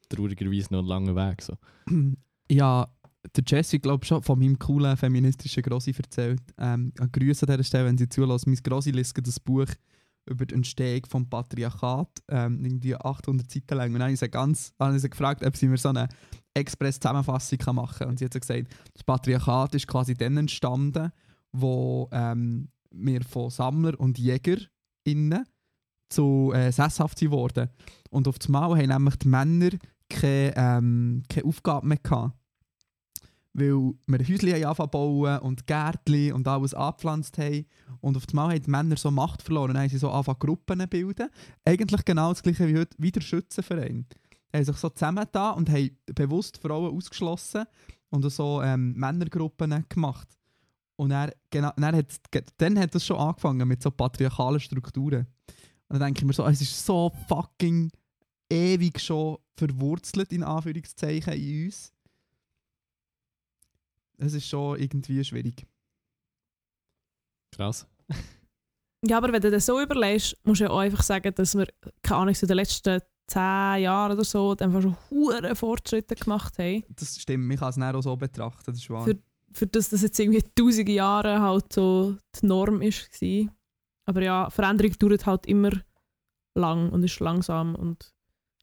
traurigerweise noch ein langer Weg. So. Ja, der Jesse, glaube schon von meinem coolen feministischen Grossi erzählt. Ähm, Grüße an dieser Stelle, wenn Sie zulassen. Mein Grossi liest das Buch über die Entstehung des Patriarchat, ähm, irgendwie 800 Seiten lang. Und dann habe ich sie, ganz, habe ich sie gefragt, ob sie mir so eine Express-Zusammenfassung machen kann. Und sie hat so gesagt, das Patriarchat ist quasi dann entstanden, wo ähm, wir von Sammler und Jäger innen zu äh, sesshaft sind worden. Und auf einmal haben nämlich die Männer keine, ähm, keine Aufgabe mehr gehabt. Weil wir Häuschen zu bauen und Gärtchen und alles angepflanzt haben. Und auf einmal haben die Männer so Macht verloren. Dann haben sie so angefangen Gruppen zu bilden. Eigentlich genau das gleiche wie heute, wie der Schützenverein. Die haben sich so zusammengetan und haben bewusst Frauen ausgeschlossen und so ähm, Männergruppen gemacht. Und dann, genau, dann, hat, dann hat das schon angefangen mit so patriarchalen Strukturen. Und dann denke ich mir so, es ist so fucking ewig schon verwurzelt, in Anführungszeichen, in uns. Es ist schon irgendwie schwierig. Krass. Ja, aber wenn du das so überlegst, musst du ja auch einfach sagen, dass wir, keine Ahnung, so in den letzten zehn Jahren oder so einfach schon hohe Fortschritte gemacht haben. Das stimmt, ich kann es nicht auch so betrachten, das ist wahr. Für- Für das das jetzt irgendwie tausende Jahre halt so die Norm ist. War. Aber ja, Veränderung dauert halt immer lang und ist langsam und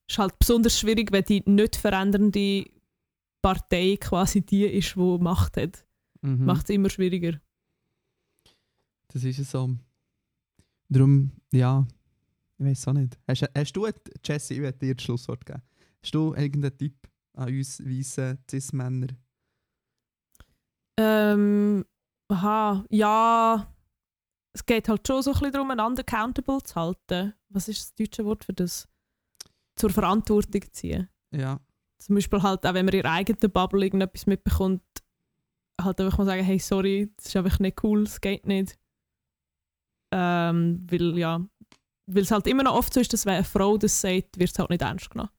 ist halt besonders schwierig, wenn die nicht verändernde Partei quasi die ist, die Macht hat. Mhm. Macht es immer schwieriger. Das ist es so. Darum, ja, ich weiß auch nicht. Hast, hast du, Jesse, ich werde dir das Schlusswort geben. Hast du irgendeinen Tipp an uns weißen Cis-Männer? Ähm, aha, ja. Es geht halt schon so ein bisschen darum, einander accountable zu halten. Was ist das deutsche Wort für das? Zur Verantwortung ziehen. Ja. Zum Beispiel halt auch, wenn man in ihrer eigenen Bubble irgendetwas mitbekommt, halt einfach mal sagen, hey, sorry, das ist einfach nicht cool, es geht nicht. Ähm, weil ja, weil es halt immer noch oft so ist, dass wenn eine Frau das sagt, wird es halt nicht ernst genommen.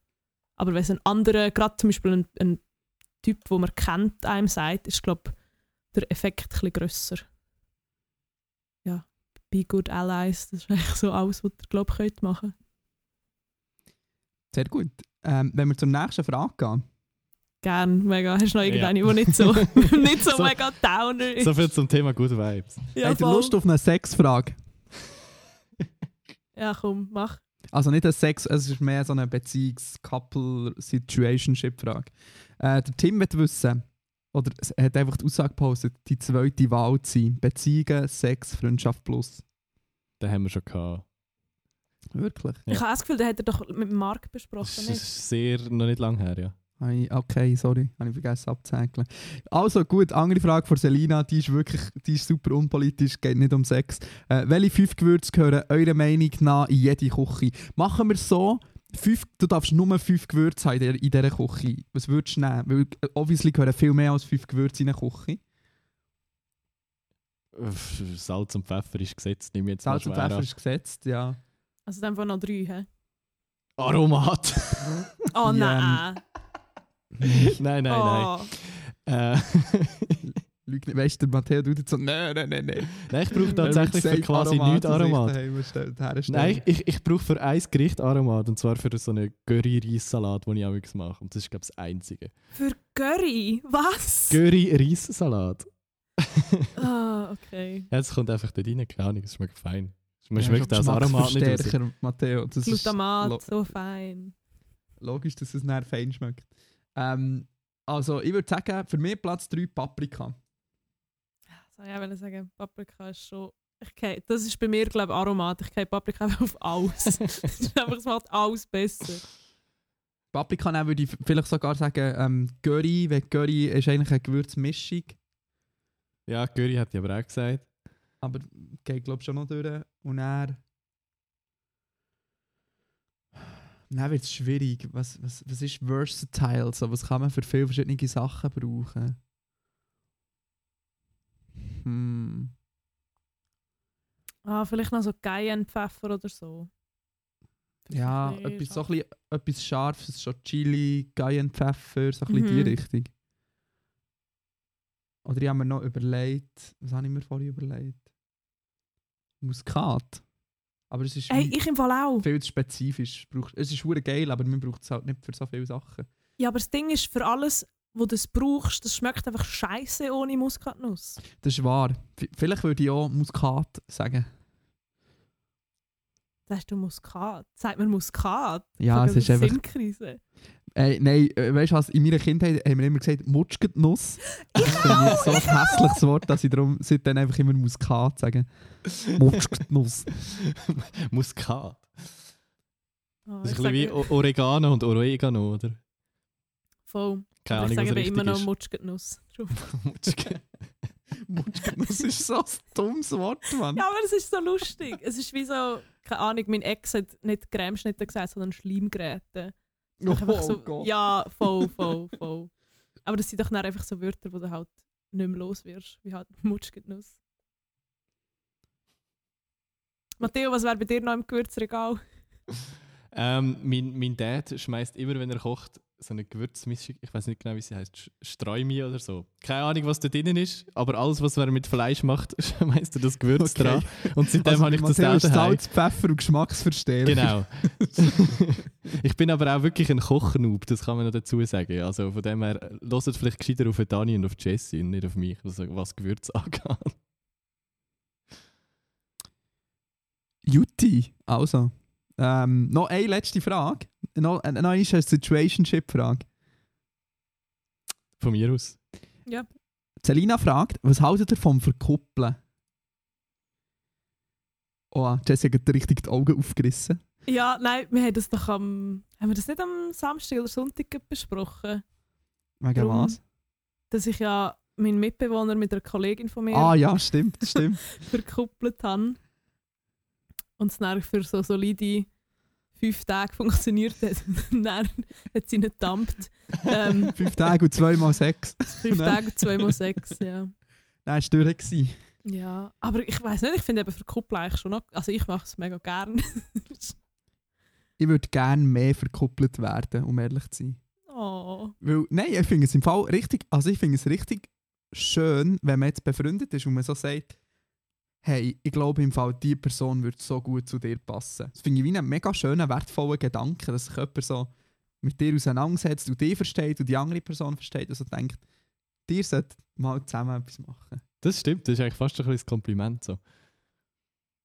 Aber wenn es ein anderer, gerade zum Beispiel ein, ein Typ, wo man kennt, einem sagt, ist, glaube der Effekt ein grösser. Ja, be good allies, das ist eigentlich so alles, was ihr, glaube ich, könnt machen Sehr gut. Ähm, wenn wir zur nächsten Frage gehen. Gern, mega. Hast du noch Ja. irgendeine, die nicht so, nicht so, So- mega downer ist? So viel zum Thema Good Vibes. ja, Habt ihr. Lust auf eine Sexfrage? Ja, komm, mach. Also nicht ein Sex, es ist mehr so eine Beziehungs-Couple-Situationship-Frage. Äh, der Tim wird wissen, oder er hat einfach die Aussage gepostet, die zweite Wahl zu sein. Beziehungen, Sex, Freundschaft plus. Den haben wir schon gehabt. Wirklich? Ja. Ich habe das Gefühl, der hat er doch mit Marc Das besprochen, nicht? ist sehr, noch nicht lange her, ja. Okay, sorry, habe ich vergessen abzuhängen. Also gut, andere Frage von Selina, die ist wirklich die ist super unpolitisch, geht nicht um Sex. Äh, welche fünf Gewürze gehören eurer Meinung nach in jede Küche? Machen wir so, fünf, du darfst nur fünf Gewürze haben in dieser Küche. Was würdest du nehmen? Weil äh, obviously gehören viel mehr als fünf Gewürze in eine Küche. Uff, Salz und Pfeffer ist gesetzt, nehme ich jetzt Salz mal und Pfeffer ist gesetzt, ja. Also dann noch drei, hä? Aromat! Oh nein. nein, nein, nein. oh. Äh, Lüg nicht, weißt du, der Matteo tut jetzt so, nein, nein, nein, nein. nein, ich brauche tatsächlich für quasi nichts Aromat. Nein, ich, ich brauche für ein Gericht Aromat und zwar für so einen Curry-Reissalat, den ich auch mache. Und das ist, glaube ich, das Einzige. Für Curry? Was? Curry-Reissalat. Ah, okay. Ja, es kommt einfach dort rein, keine Ahnung, es schmeckt fein. Man Ja, schmeckt das Aromat nicht raus. Geschmacksverstärker, Matteo. Das ist lo Glutamat, so fein. logisch, dass es nachher fein schmeckt. Ähm, also, ich würde sagen, für mich Platz 3 Paprika. So, ja, ich sagen, Paprika ist schon. Ich das ist bei mir, glaube ich, Aromat. Ich kenne Paprika auf alles. es macht alles besser. Paprika dann würde ich vielleicht sogar sagen, ähm, Curry, weil Curry ist eigentlich eine Gewürzmischung. Ja, Curry hat ich aber auch gesagt. Aber geht, glaube ich, schon noch durch. Und dann. Dann wird es schwierig. Was, was, was ist versatile? So, was kann man für viele verschiedene Sachen brauchen? Hm. Ah, vielleicht noch so Cayennepfeffer oder so. Ja, etwas, so ein bisschen, etwas Scharfes, so Chili, Cayennepfeffer, so ein bisschen die Mhm. Richtung. Oder ich habe mir noch überlegt, was habe ich mir vorhin überlegt? Muskat. Aber es ist Hey, ich im Fall auch. viel zu spezifisch. Es ist hure geil, aber man braucht es halt nicht für so viele Sachen. Ja, aber das Ding ist, für alles, wo du es brauchst, das schmeckt einfach scheiße ohne Muskatnuss. Das ist wahr. Vielleicht würde ich auch Muskat sagen. Sagst du Muskat? Sagt man Muskat? Ja, es ist einfach- Sinnkrise. Äh, nein, äh, weißt du was? In meiner Kindheit haben wir immer gesagt, Mutschgetnuss. Das finde ich so ein hässliches Wort, dass ich darum seitdem einfach immer Muskat sage. Mutschgetnuss. Muskat. Oh, Das ist ich ein bisschen wie Oregano und Oregano, oder? Voll. Keine Ahnung, ich was sage aber immer noch ist. Mutschgetnuss. Mutschgetnuss ist so ein dummes Wort, Mann. Ja, aber es ist so lustig. Es ist wie so, keine Ahnung, mein Ex hat nicht Cremeschnitte gesagt, sondern Schleimgeräte. Oh, Einfach so, Gott. ja, voll, voll, voll. Aber das sind doch dann einfach so Wörter, wo du halt nicht mehr los wirst, wie halt Mutschgetnuss. Matteo, was wäre bei dir noch im Gewürzregal? Ähm, mein, mein Dad schmeißt immer, wenn er kocht, so eine Gewürzmischung, ich weiß nicht genau, wie sie heißt, Streumi oder so. Keine Ahnung, was da drinnen ist, aber alles, was man mit Fleisch macht, schmeißt du das Gewürz Okay. dran. Und seitdem Also habe ich das daheim. Salz, Pfeffer und Geschmacksverstärker. Genau. ich bin aber auch wirklich ein Kochnoob, das kann man noch dazu sagen. Also von dem her, hört vielleicht gescheiter auf Dani und auf Jesse und nicht auf mich, was, was Gewürz angeht. Jutti, also. Ähm, noch eine letzte Frage. Noch, äh, noch eine Situationship-Frage. Von mir aus. Selina fragt, was haltet ihr vom Verkuppeln? Oh, Jesse hat richtig die Augen aufgerissen. Ja, nein, wir haben das doch am. Haben wir das nicht am Samstag oder Sonntag besprochen? Wegen Darum- was? Dass ich ja meinen Mitbewohner mit einer Kollegin von mir Ah ja, stimmt, stimmt. verkuppelt habe. Und es dann für so solide fünf Tage funktioniert hat. Und dann hat sie nicht gedammt. Ähm, Fünf Tage und zweimal sechs. fünf. Tage, zweimal sechs, ja. Nein, war durch. Ja, aber ich weiß nicht, ich finde eben verkuppeln eigentlich schon noch. Also ich mache es mega gern. Ich würde gerne mehr verkuppelt werden, um ehrlich zu sein. oh. Weil, nein, ich finde es im Fall richtig, also ich finde es richtig schön, wenn man jetzt befreundet ist und man so sagt, hey, ich glaube im Fall, die Person würde so gut zu dir passen. Das finde ich wie einen mega schönen, wertvollen Gedanken, dass sich jemand so mit dir auseinandersetzt und dich versteht und die andere Person versteht und so denkt, dir sollte mal zusammen etwas machen. Das stimmt, das ist eigentlich fast ein bisschen ein Kompliment. So.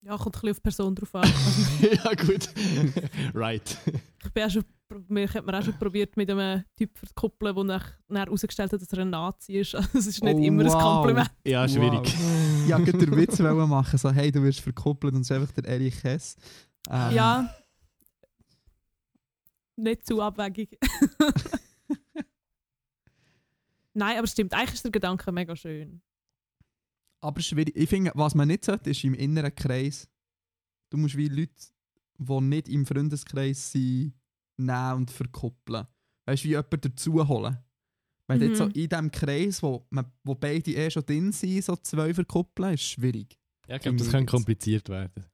Ja, kommt ein bisschen auf die Person drauf an. Also, ja, gut. right. ich bin auch schon, mir hat man auch schon probiert, mit einem Typ zu verkuppeln, der nach, herausgestellt hat, dass er ein Nazi ist. Also, es ist nicht Oh, immer wow. ein Kompliment. Ja, schwierig. Wow. Ja, ich wollte den Witz machen, so hey, du wirst verkuppelt und es ist einfach der Erich Hess. Ähm, Ja. Nicht zu abwegig. Nein, aber stimmt, eigentlich ist der Gedanke mega schön. Aber schwierig. Ich finde, was man nicht sollte, ist im inneren Kreis. Du musst wie Leute, die nicht im Freundeskreis sind, nehmen und verkuppeln. Weißt du, wie jemanden dazu holen. Wenn du jetzt so Mhm. in diesem Kreis, wo, man, wo beide eh schon drin sind, so zwei verkuppeln, ist schwierig. Ja, ich glaube, das kann kompliziert werden.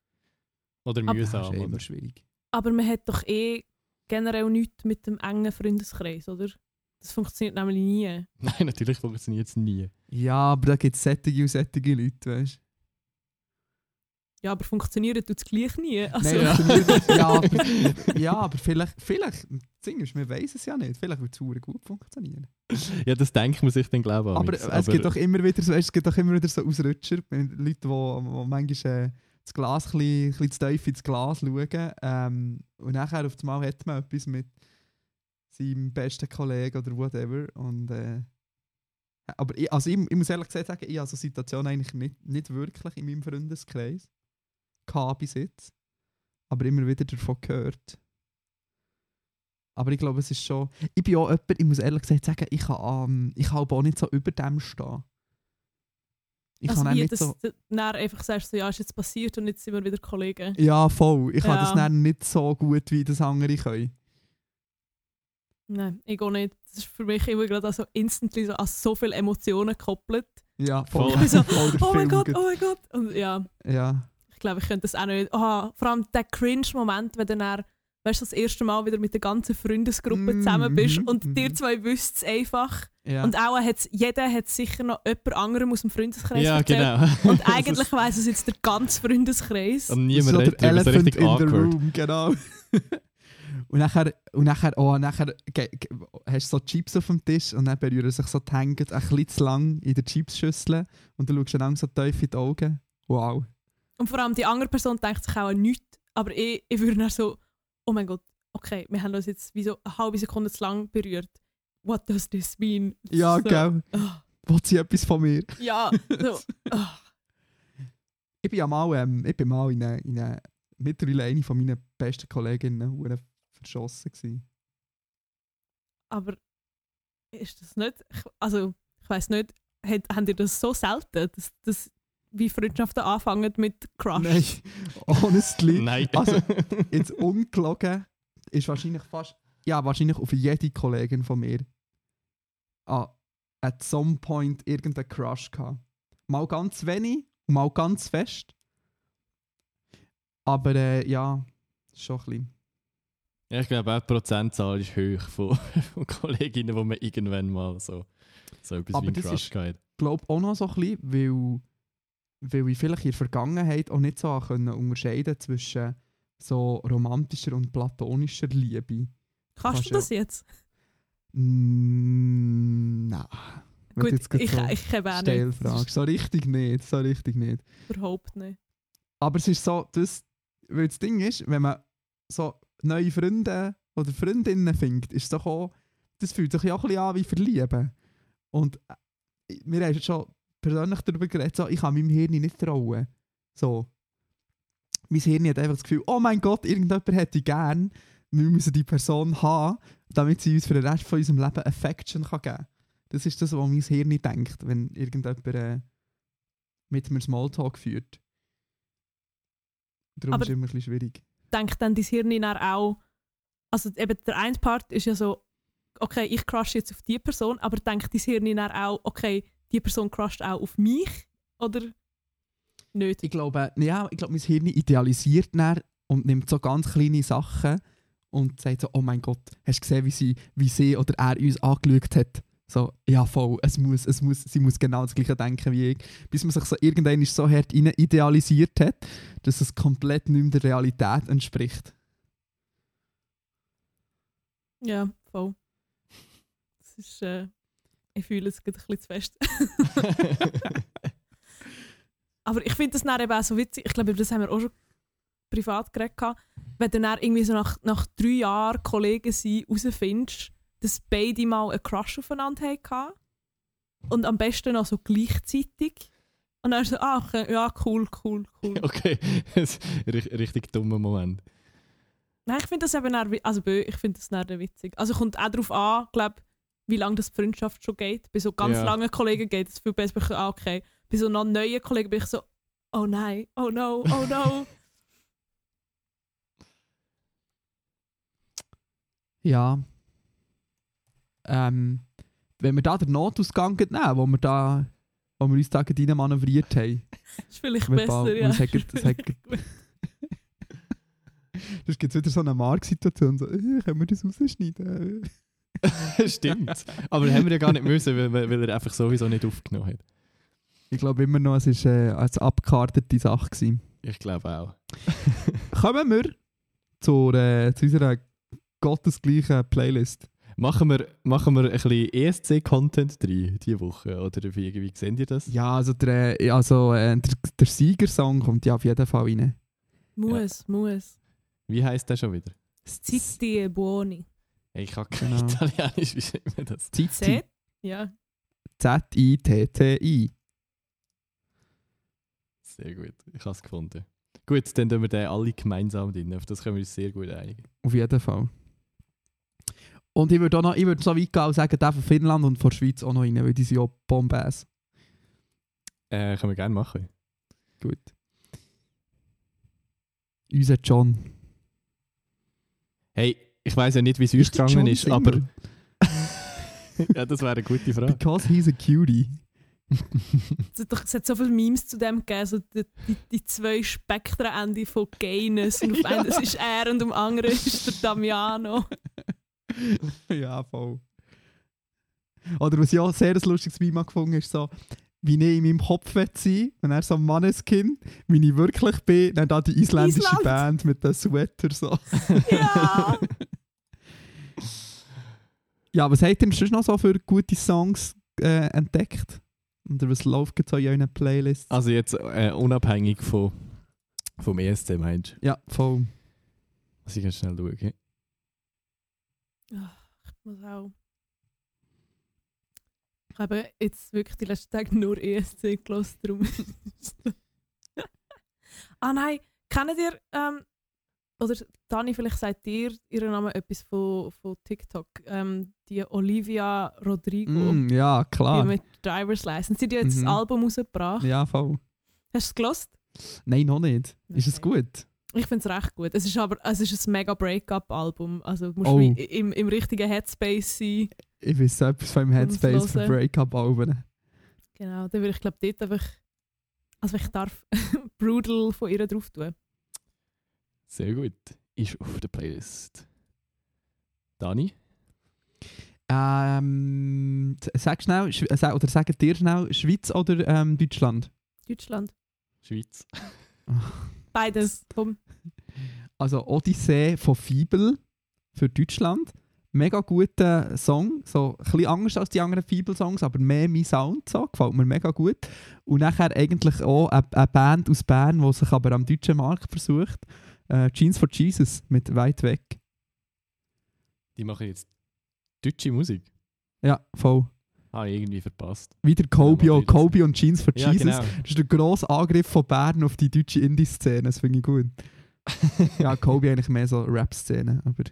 Oder Aber- Das mühsam. ist eh immer oder? schwierig. Aber man hat doch eh generell nichts mit dem engen Freundeskreis, oder? Das funktioniert nämlich nie. Nein, natürlich funktioniert es nie. Ja, aber da gibt es sättige und sättige Leute, weißt du. Ja, aber funktioniert tut es gleich nie. Also, Nein, Ja. funktioniert- ja, aber, ja, aber vielleicht, vielleicht, ist, wir wissen es ja nicht, vielleicht wird es gut funktionieren. Ja, das denkt man sich dann, glaube ich. Aber amigs. es gibt doch immer wieder so, es gibt doch immer wieder so Ausrutscher, Leute, die, die manchmal äh, das Glas ein bisschen, ein bisschen zu tief ins Glas schauen ähm, und nachher auf einmal hat man etwas mit seinem besten Kollegen oder whatever und äh, aber ich, also ich, ich muss ehrlich gesagt sagen, ich habe so Situationen eigentlich nicht, nicht wirklich in meinem Freundeskreis bis jetzt, aber immer wieder davon gehört. Aber ich glaube, es ist schon. Ich bin auch jemand, ich muss ehrlich gesagt sagen, ich kann, ähm, ich kann auch nicht so über dem stehen. Ich also kann wie, nicht dass so. du dann einfach sagst, so, ja, ist jetzt passiert und jetzt sind wir wieder Kollegen. Ja, voll. Ich kann Ja. das dann nicht so gut, wie das andere können. Nein, ich auch nicht. Das ist für mich immer gerade so instantly so an so viele Emotionen gekoppelt. Ja, Voll. voll. Ich so, voll Oh mein Gott, oh mein Gott. Und ja, Ja. Ich glaube, ich könnte das auch nicht. Oh, vor allem der Cringe-Moment, wenn du dann, weißt du, das erste Mal wieder mit der ganzen Freundesgruppe Mhm, zusammen bist mhm, und mhm. dir zwei wüsst es einfach. ja. Und auch hat's, jeder hat sicher noch jemand anderem aus dem Freundeskreis Ja, erzählt. genau. Und eigentlich weiss es jetzt der ganze Freundeskreis. Und niemand redet der darüber, so Elephant richtig in the awkward. room, genau. und nachher, und nachher, oh, nachher hast du so Chips auf dem Tisch und dann berühren sich so die Hände ein bisschen zu lang in der Chipsschüssel und du schaust dann so tief in die Augen. Wow. Und vor allem die andere Person denkt sich auch an nichts. Aber ich, ich würde dann so, oh mein Gott, okay, wir haben uns jetzt wie so eine halbe Sekunde zu lang berührt. What does this mean? Ja, so, gell. ah, Will sie etwas von mir? Ja, so. ah. Ich bin ja mal, ähm, ich bin mal in eine, in mittlerweile eine von meinen besten Kolleginnen verschossen gewesen. Aber ist das nicht, ich, also ich weiß nicht, hat, habt ihr das so selten, dass, dass wie Freundschaften anfangen mit Crush? Nein, honestly. Nein. Also, jetzt ungelogen ist wahrscheinlich fast, ja, wahrscheinlich auf jede Kollegin von mir ah, at some point irgendeinen Crush gehabt. Mal ganz wenig und mal ganz fest. Aber äh, ja, schon ein bisschen. Ja, ich glaube auch die Prozentzahl ist hoch von, von Kolleginnen, die man irgendwann mal so, so etwas Aber wie einen Crush hat. glaube auch noch so ein bisschen, weil, weil ich vielleicht in der Vergangenheit auch nicht so habe können unterscheiden zwischen so romantischer und platonischer Liebe. Kannst Kannst du das jetzt? Mm, Nein. Gut, jetzt ich, so ich kenne auch nicht. So richtig nicht, so richtig nicht. Überhaupt nicht. Aber es ist so, das, weil das Ding ist, wenn man so neue Freunde oder Freundinnen findet, ist es doch auch, das fühlt sich ja auch ein bisschen an wie Verlieben. Und äh, wir haben schon persönlich darüber geredet, so, ich kann meinem Hirn nicht trauen. So. Mein Hirn hat einfach das Gefühl, oh mein Gott, irgendjemand hätte ich gern, wir müssen die Person haben, damit sie uns für den Rest von unserem Leben Affection kann geben kann. Das ist das, was mein Hirn nicht denkt, wenn irgendjemand äh, mit mir Smalltalk führt. Darum Aber- ist es immer ein bisschen schwierig. Denkt dann dein Hirn dann auch, also eben der eine Part ist ja so, okay, ich crush jetzt auf die Person, aber denkt dein Hirn dann auch, okay, die Person crusht auch auf mich? Oder nicht? Ich glaube, ja, ich glaube, mein Hirn idealisiert dann und nimmt so ganz kleine Sachen und sagt so, oh mein Gott, hast du gesehen, wie sie, wie sie oder er uns angeschaut hat? So, ja voll, es muss, es muss, sie muss genau das gleiche denken wie ich. Bis man sich so irgendwann so hart rein idealisiert hat, dass es komplett nicht mehr der Realität entspricht. Ja, voll. Das ist, äh, ich fühle es gerade ein bisschen zu fest. Aber ich finde das dann eben auch so witzig. Ich glaube, über das haben wir auch schon privat geredet. Wenn du dann irgendwie so nach, nach drei Jahren Kollegen sein herausfindest, dass beide mal einen Crush aufeinander hatten. Und am besten noch so gleichzeitig. Und dann so, ah, okay, ja, cool, cool, cool. Okay, das ist ein ri- richtig dummer Moment. Nein, ich finde das eben wi- also ich finde das eher witzig. Also kommt auch darauf an, glaub, wie lange das Freundschaft schon geht. Bei so ganz Ja. langen Kollegen geht es viel besser. Ich, ah, okay. Bei so noch neuen Kollegen bin ich so, oh nein, oh no, oh no. Ja. Ähm, wenn wir da den Notausgang nehmen, wo wir da wo wir uns da rein manövriert haben. ist vielleicht besser, ja. Es hat Das gibt wieder so eine Marksituation, so, äh, können wir das rausschneiden? Stimmt. Aber haben wir ja gar nicht müssen, weil, weil er einfach sowieso nicht aufgenommen hat. Ich glaube immer noch, es war äh, eine abgekartete Sache. Gewesen. Ich glaube auch. Kommen wir zur, äh, zu unserer gottesgleichen Playlist. Machen wir, machen wir ein bisschen ESC-Content drin diese Woche? Oder wie, wie seht ihr das? Ja, also der, also, äh, der, der Siegersong kommt ja auf jeden Fall rein. Muss, muss. Wie heisst der schon wieder? Zitti buoni. Hey, Ich habe kein Genau. Italienisch, wie schreibt man das? Zitti. Z? Ja. Z-I-T-T-I. Sehr gut, ich habe es gefunden. Gut, dann tun wir den alle gemeinsam drin. Auf das können wir uns sehr gut einigen. Auf jeden Fall. Und ich würde auch noch, ich würde so weit gehen und sagen, der von Finnland und von der Schweiz auch noch rein, weil die sind ja Bombass. Äh, können wir gerne machen. Gut. Unser John. Hey, ich weiß ja nicht, wie es euch gegangen ist, Single? aber. ja, das wäre eine gute Frage. Because he's a cutie. Es hat, doch, es hat so viele Memes zu dem gegeben, so die, die, die zwei Spektrenende von Gayness. Und auf Ja. einem das ist er und am anderen ist der Damiano. ja, voll. Oder was ich auch ein sehr lustiges Meme gefunden habe, ist so, wie ich in meinem Kopf sein wenn er so ein Manneskind, wie ich wirklich bin, dann da die isländische Island. Band mit den Sweater so. Ja! Ja, was habt ihr denn sonst noch so für gute Songs äh, entdeckt? Oder was läuft jetzt so in euren Playlists? Also jetzt äh, unabhängig von, vom ESC meinst du? Ja, voll. Muss ich ganz schnell schauen. Ah, Ich muss auch. Ich habe jetzt wirklich die letzten Tage nur ESC gelesen, darum. ah nein, kennt ihr, ähm, oder Dani, vielleicht sagt ihr ihren Namen etwas von, von TikTok, ähm, die Olivia Rodrigo, Mm, ja, die klar. mit Driver's License, sie hat jetzt Mhm. ein Album rausgebracht. Ja, voll. Hast du es gelesen? Nein, noch nicht. Ist es Okay. gut? Ich finde es recht gut. Es ist aber es ist ein mega Break-up-Album. Also du musst Oh. im, im richtigen Headspace sein. Ich weiß so etwas von meinem Headspace für hören. Breakup-Alben. Genau, dann würde ich glaube dort einfach, also ich darf Brutal von ihr drauf tun. Sehr gut. Ist auf der Playlist. Dani? Ähm, sag schnell, äh, sag- oder sagt dir schnell, Schweiz oder ähm, Deutschland? Deutschland. Schweiz. Beides. Komm. Also Odyssee von Fibel für Deutschland. Mega guter Song, so ein bisschen anders als die anderen Fibel-Songs, aber mehr mein Sound, so, gefällt mir mega gut. Und nachher eigentlich auch eine, eine Band aus Bern, die sich aber am deutschen Markt versucht. Äh, Jeans for Jesus mit Weit weg. Die machen jetzt deutsche Musik. Ja, voll. Habe ich irgendwie verpasst. Wieder Ja, Kobio, wieder. Kobe und Jeans for Ja, Jesus. genau. Das ist der grosse Angriff von Bern auf die deutsche Indie-Szene, das finde ich gut. ja, Kobe eigentlich mehr so Rap-Szene, aber...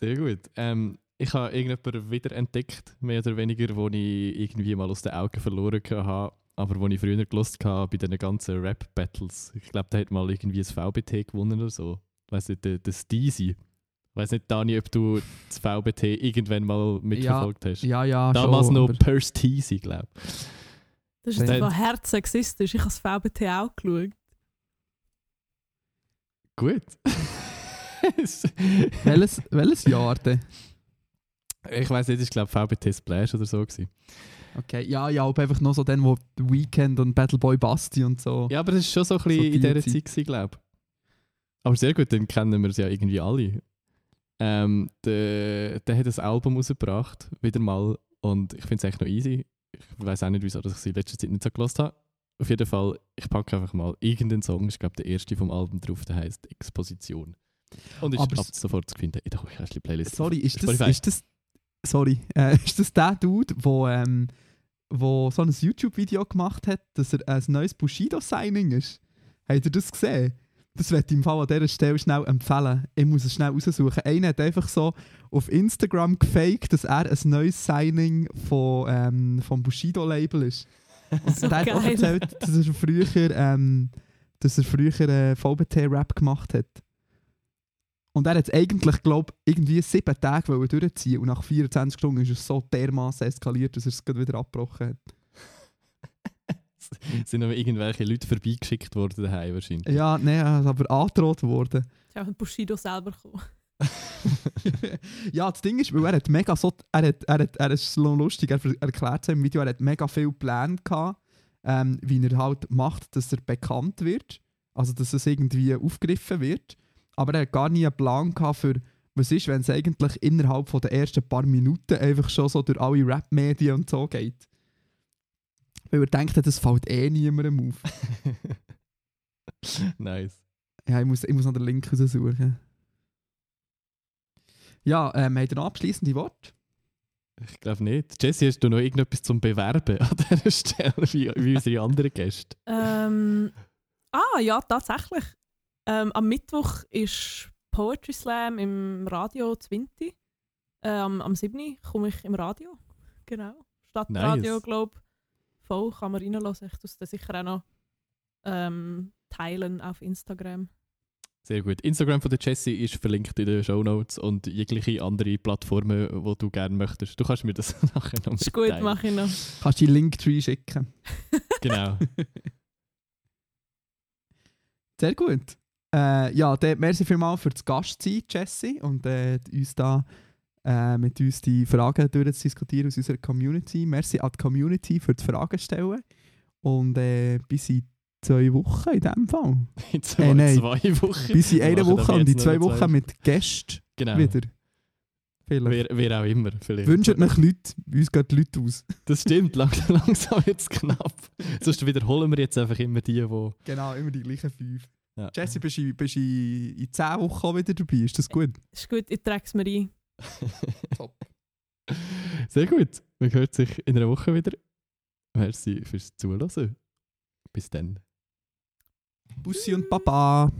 Sehr gut. Ähm, ich habe irgendjemanden wieder entdeckt, mehr oder weniger, wo ich irgendwie mal aus den Augen verloren habe, aber wo ich früher gelost habe bei diesen ganzen Rap-Battles. Ich glaube, der hat mal irgendwie ein VBT gewonnen oder so. Weiß nicht, der, der Steezy. Weiß nicht, Dani, ob du das VBT irgendwann mal mitverfolgt hast. Ja, ja, Damals schon, noch per Steezy, glaube ich. Das ist einfach herzsexistisch. Ich habe das VBT auch geschaut. Gut. welches, welches Jahr denn? ich weiß nicht, ich glaube VBT Splash oder so. Gewesen. Okay, ja, ja, aber einfach noch so dann, wo Weekend und Battleboy Basti und so. Ja, aber das ist schon so ein bisschen So in die dieser Zeit. Zeit, glaube ich. Aber sehr gut, dann kennen wir es ja irgendwie alle. Ähm, der, der hat ein Album rausgebracht, wieder mal. Und ich finde es echt noch easy. Ich weiß auch nicht, wieso dass ich es in letzter Zeit nicht so gelost habe. Auf jeden Fall, ich packe einfach mal irgendeinen Song. Ich glaube, der erste vom Album drauf, der heißt Exposition. Und ist Aber ab sofort zu finden in der Kuchenkästchen-Playlist. Sorry, ist das, ist das, sorry, äh, ist das der Dude, wo, ähm, wo so ein YouTube-Video gemacht hat, dass er ein neues Bushido-Signing ist? Habt ihr das gesehen? Das werde ich im Fall an dieser Stelle schnell empfehlen. Ich muss es schnell raussuchen. Einer hat einfach so auf Instagram gefaked, dass er ein neues Signing von, ähm, vom Bushido-Label ist. Und So der hat auch geil. erzählt, dass er früher, ähm, dass er früher äh, VBT-Rap gemacht hat. Und er hat eigentlich, glaube ich, irgendwie sieben Tage wollen durchziehen und nach 24 Stunden ist es so dermaßen eskaliert, dass er es gerade wieder abgebrochen hat. sind noch irgendwelche Leute vorbeigeschickt worden daheim wahrscheinlich. Ja, nein, er ist aber angedroht worden. Ist auch ein Bushido selber gekommen. ja, das Ding ist, weil er hat mega so, er hat, er hat, er ist so lustig, er, er erklärt es im Video, er hat mega viel Pläne gehabt, ähm, wie er halt macht, dass er bekannt wird, also dass es irgendwie aufgegriffen wird, aber er hat gar nie einen Plan gehabt für, was ist, wenn es eigentlich innerhalb von den ersten paar Minuten einfach schon so durch alle Rap-Medien und so geht. Weil er denkt, das fällt eh niemandem auf. nice. Ja, ich muss, ich muss noch den Link raussuchen. Ja, ähm, habt ihr noch abschließende Worte? Ich glaube nicht. Jesse, hast du noch irgendetwas zum Bewerben an dieser Stelle, wie, wie unsere anderen Gäste? Ähm, ah, ja, tatsächlich. Ähm, am Mittwoch ist Poetry Slam im Radio Zwinti. Äh, am, am 7. komme ich im Radio. Genau. Stadtradio, Nice. glaube ich. Voll kann man reinlassen. Ich tue es dann sicher auch noch ähm, teilen auf Instagram. Sehr gut. Instagram von der Jessie ist verlinkt in den Show Notes und jegliche andere Plattformen, wo du gerne möchtest. Du kannst mir das nachher noch Ist gut, mitteilen. mache ich noch. Kannst du die Linktree schicken? Genau. Sehr gut. Äh, ja, dann merci vielmals für das Gast sein, Jesse, und äh, uns da äh, mit uns die Fragen durchzudiskutieren aus unserer Community. Merci an die Community für die Fragen stellen. Und äh, bis in zwei Wochen in dem Fall. In zwei, Äh, nein. zwei Wochen. Bis in machen Woche und in zwei Wochen mit Gästen Genau. wieder. Wer, wer auch immer. Vielleicht. Wünscht euch Leute, uns gehen die Leute aus. Das stimmt, lang, langsam wird es knapp. Sonst wiederholen wir jetzt einfach immer die, die. Genau, immer die gleichen fünf. Ja. Jesse, bist du bist du in, in zehn Wochen auch wieder dabei? Ist das gut? Ist gut, ich trage es mir ein. Top. Sehr gut. Man hört sich in einer Woche wieder. Merci fürs Zuhören. Bis dann. Bussi und Papa.